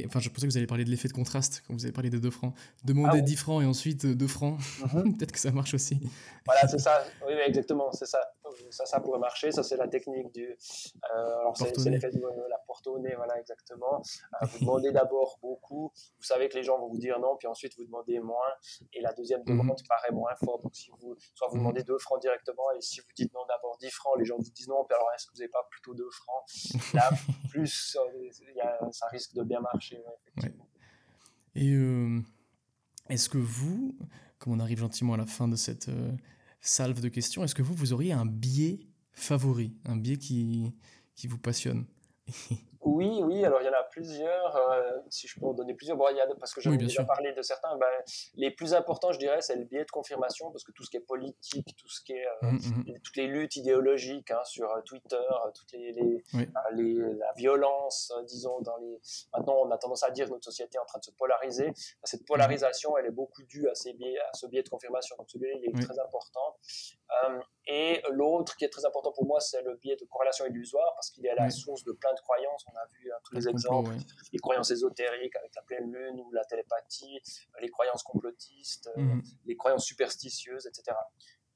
Enfin, je pensais que vous alliez parler de l'effet de contraste quand vous avez parlé de 2 francs. Demander 10 ah francs et ensuite 2 francs, mhm. peut-être que ça marche aussi. Voilà, c'est ça. Oui, exactement, c'est ça. Ça. Ça pourrait marcher. Ça, c'est la technique du. Euh, alors, c'est l'effet de la porte au nez, voilà, exactement. Euh, vous demandez d'abord beaucoup. Vous savez que les gens vont vous dire non, puis ensuite vous demandez moins. Et la deuxième demande mhm. paraît moins forte. Donc, si vous, soit vous mhm. demandez 2 francs directement, et si vous dites non d'abord 10 francs, les gens vous disent non, puis alors est-ce que vous n'avez pas plutôt 2 francs? Là, plus, euh, ça risque de bien marcher et euh, est-ce que vous, comme on arrive gentiment à la fin de cette euh, salve de questions, est-ce que vous, vous auriez un biais favori, un biais qui, qui vous passionne? Oui, oui, alors il y en a plusieurs. Euh, si je peux en donner plusieurs, bon, il y a, parce que j'avais oui, déjà parlé de certains. Ben, les plus importants, je dirais, c'est le biais de confirmation, parce que tout ce qui est politique, tout ce qui est euh, mmh, mmh. toutes les luttes idéologiques hein, sur euh, Twitter, toutes les, les, les la violence, disons, dans les. Maintenant, on a tendance à dire que notre société est en train de se polariser. Ben, cette polarisation, elle est beaucoup due à ces biais, à ce biais de confirmation. Donc celui-là, il est très important. et l'autre qui est très important pour moi, c'est le biais de corrélation illusoire, parce qu'il est à la source de plein de croyances. On a vu hein, tous les exemple, les croyances ésotériques avec la pleine lune ou la télépathie, les croyances complotistes, euh, mhm. les croyances superstitieuses, etc.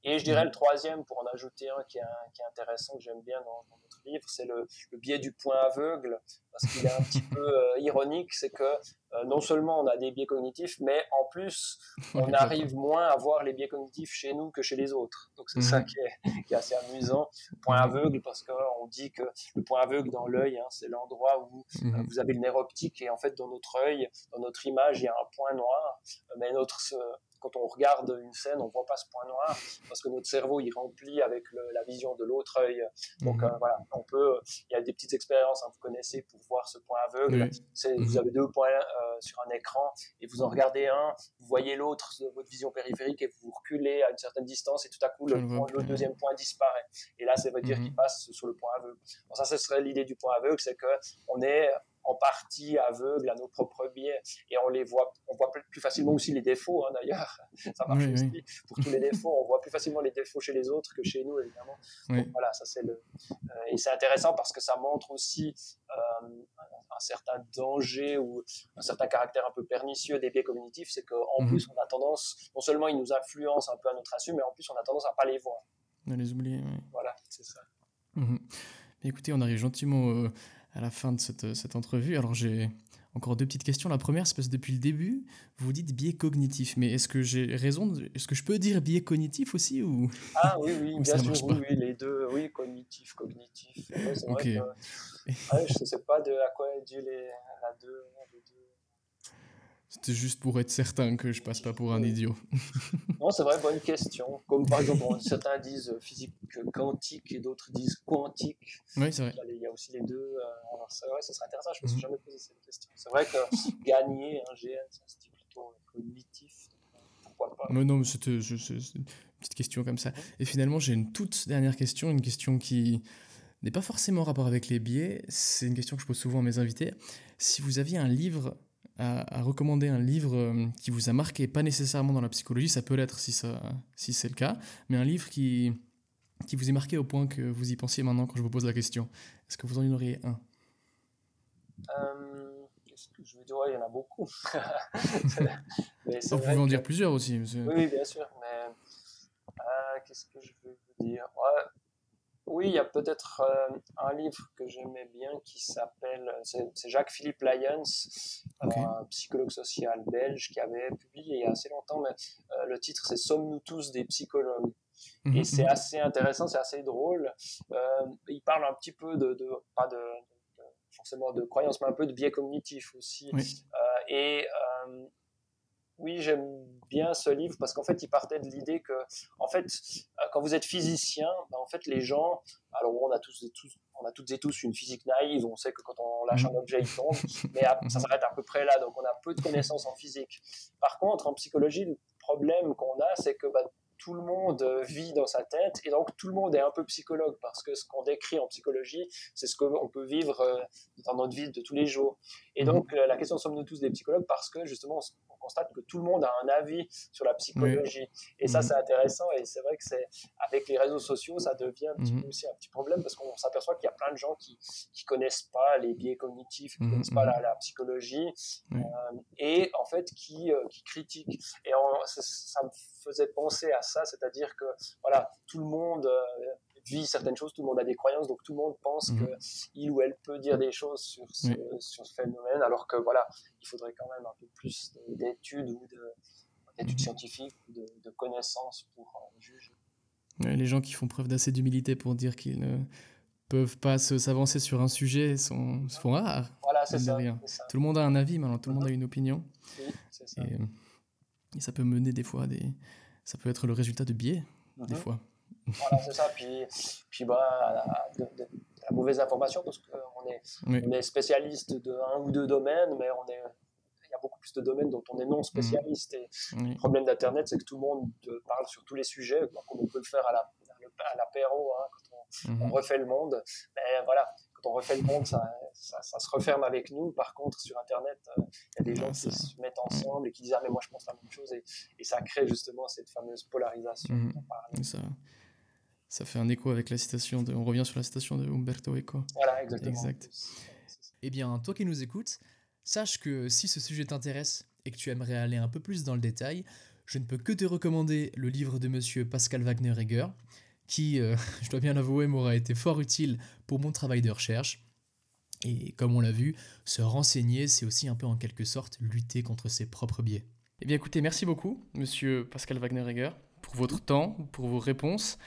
Et je dirais mhm. le troisième, pour en ajouter un qui est, qui est intéressant, que j'aime bien dans, dans, notre livre, c'est le, le, biais du point aveugle, parce qu'il est un petit peu euh, ironique, c'est que euh, non seulement on a des biais cognitifs, mais en plus, on arrive moins à voir les biais cognitifs chez nous que chez les autres. Donc c'est ça mhm. qui est, qui est, assez amusant. Point aveugle, parce qu'on dit que le point aveugle dans l'œil, hein, c'est l'endroit où euh, vous avez le nerf optique, et en fait, dans notre œil, dans notre image, il y a un point noir, mais notre quand on regarde une scène, on voit pas ce point noir parce que notre cerveau il remplit avec la vision de l'autre œil. Donc mhm. voilà, on peut. Il y a des petites expériences, hein, vous connaissez, pour voir ce point aveugle. Vous mhm. avez deux points euh, sur un écran et vous en regardez un, vous voyez l'autre de votre vision périphérique et vous reculez à une certaine distance et tout à coup le, le deuxième point disparaît. Et là, ça veut dire mhm. qu'il passe sur le point aveugle. Bon, ça, ce serait l'idée du point aveugle, c'est que on est en partie aveugle à nos propres biais. Et on les voit on voit plus facilement aussi les défauts hein, d'ailleurs. Ça marche aussi pour tous les défauts. On voit plus facilement les défauts chez les autres que chez nous évidemment. Donc, voilà ça c'est le euh, et c'est intéressant parce que ça montre aussi euh, un certain danger ou un certain caractère un peu pernicieux des biais cognitifs. C'est qu'en mhm. plus on a tendance non seulement ils nous influencent un peu à notre insu mais en plus on a tendance à pas les voir. À les oublier voilà c'est ça. Mhm. Écoutez, on arrive gentiment euh, à la fin de cette, cette entrevue. Alors j'ai encore deux petites questions. La première, c'est parce que depuis le début, vous dites biais cognitif. Mais est-ce que j'ai raison Est-ce que je peux dire biais cognitif aussi ou... Ah oui, oui, bien sûr, oui, oui, les deux, oui, cognitif, cognitif. c'est vrai que, je ne sais pas de à quoi est dû les, la deux, les deux c'était juste pour être certain que je passe pas pour un idiot. non, c'est vrai, bonne question. Comme par exemple, certains disent physique quantique et d'autres disent quantique. Oui, c'est vrai. Il y a aussi les deux. Euh, alors, c'est vrai, ce serait intéressant. Je me suis mhm. jamais posé cette question. C'est vrai que gagner un GN, c'est plutôt cognitif. Pourquoi pas? Mais non, mais c'était une petite question comme ça. Et finalement, j'ai une toute dernière question, une question qui n'est pas forcément en rapport avec les biais. C'est une question que je pose souvent à mes invités. Si vous aviez un livre à, recommander un livre euh, qui vous a marqué, pas nécessairement dans la psychologie, ça peut l'être si, ça, si c'est le cas, mais un livre qui, qui vous est marqué au point que vous y pensiez maintenant quand je vous pose la question. Est-ce que vous en auriez un? Euh, Qu'est-ce que je veux dire Il y en a beaucoup. vous pouvez en dire plusieurs aussi. Oui, bien sûr, mais euh, qu'est-ce que je veux vous dire? Oui, il y a peut-être euh, un livre que j'aimais bien qui s'appelle, c'est Jacques-Philippe Lyons, un psychologue social belge qui avait publié il y a assez longtemps, mais euh, le titre c'est Sommes-nous tous des psychologues? Et mhm, c'est mhm. assez intéressant, c'est assez drôle. Euh, il parle un petit peu de, pas de, forcément de croyances, mais un peu de biais cognitifs aussi. et oui, j'aime bien ce livre parce qu'en fait, il partait de l'idée que, en fait, euh, quand vous êtes physicien, ben, en fait, les gens, alors on a tous et tous, on a toutes et tous une physique naïve, on sait que quand on lâche un mhm. objet, il tombe, mais ça s'arrête à peu près là, donc on a peu de connaissances en physique. Par contre, en psychologie, le problème qu'on a, c'est que bah, tout le monde vit dans sa tête et donc tout le monde est un peu psychologue parce que ce qu'on décrit en psychologie, c'est ce qu'on peut vivre euh, dans notre vie de tous les jours. Et mhm. donc euh, la question sommes-nous tous des psychologues parce que justement constate que tout le monde a un avis sur la psychologie. Et ça, mhm. c'est intéressant. Et c'est vrai que c'est avec les réseaux sociaux, ça devient un petit mhm. peu aussi un petit problème parce qu'on s'aperçoit qu'il y a plein de gens qui qui connaissent pas les biais cognitifs, qui ne mhm, connaissent pas la, psychologie, euh, et en fait qui, euh, qui critiquent. Et ça, me faisait penser à ça, c'est-à-dire que voilà, tout le monde euh, vit certaines choses, tout le monde a des croyances, donc tout le monde pense qu'il que il ou elle peut dire des choses sur ce, sur ce phénomène, alors que voilà, il faudrait quand même un peu plus d'études ou d'études scientifiques ou de, connaissances pour juger. les gens qui font preuve d'assez d'humilité pour dire qu'ils ne peuvent pas s'avancer sur un sujet sont, se font rares. Voilà, c'est ça, Tout le monde a un avis, mais tout le monde a une opinion. Oui, ça. Et, ça peut mener des fois à des. Ça peut être le résultat de biais, des fois. Voilà, c'est ça. Puis, puis bah, de, la mauvaise information parce qu'on est, on est spécialiste de un ou deux domaines, mais on est il y a beaucoup plus de domaines dont on est non spécialiste. Et le problème d'Internet, c'est que tout le monde parle sur tous les sujets, comme on peut le faire à l'apéro la, à quand on, on, refait le monde. Mais voilà, on refait le monde, ça, ça, se referme avec nous. Par contre, sur Internet, euh, il y a des gens qui se mettent ensemble et qui disent Ah, mais moi je pense la même chose. Et, et ça crée justement cette fameuse polarisation. Ça, ça fait un écho avec la citation de. On revient sur la citation de Umberto Eco. Voilà, exactement. Exact. Eh bien, toi qui nous écoutes, sache que si ce sujet t'intéresse et que tu aimerais aller un peu plus dans le détail, je ne peux que te recommander le livre de monsieur Pascal Wagner-Egger qui, euh, je dois bien l'avouer, m'aura été fort utile pour mon travail de recherche. Et comme on l'a vu, se renseigner, c'est aussi un peu en quelque sorte lutter contre ses propres biais. Eh bien écoutez, merci beaucoup, monsieur Pascal Wagner-Egger, pour votre temps, pour vos réponses,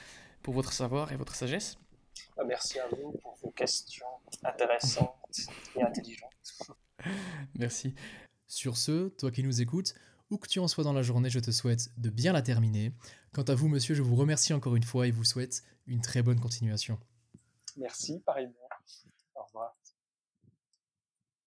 pour votre savoir et votre sagesse. Bah, merci à vous pour vos questions intéressantes et intelligentes. Merci. Sur ce, toi qui nous écoutes, où que tu en sois dans la journée, je te souhaite de bien la terminer. Quant à vous, monsieur, je vous remercie encore une fois et vous souhaite une très bonne continuation. Merci, pareillement.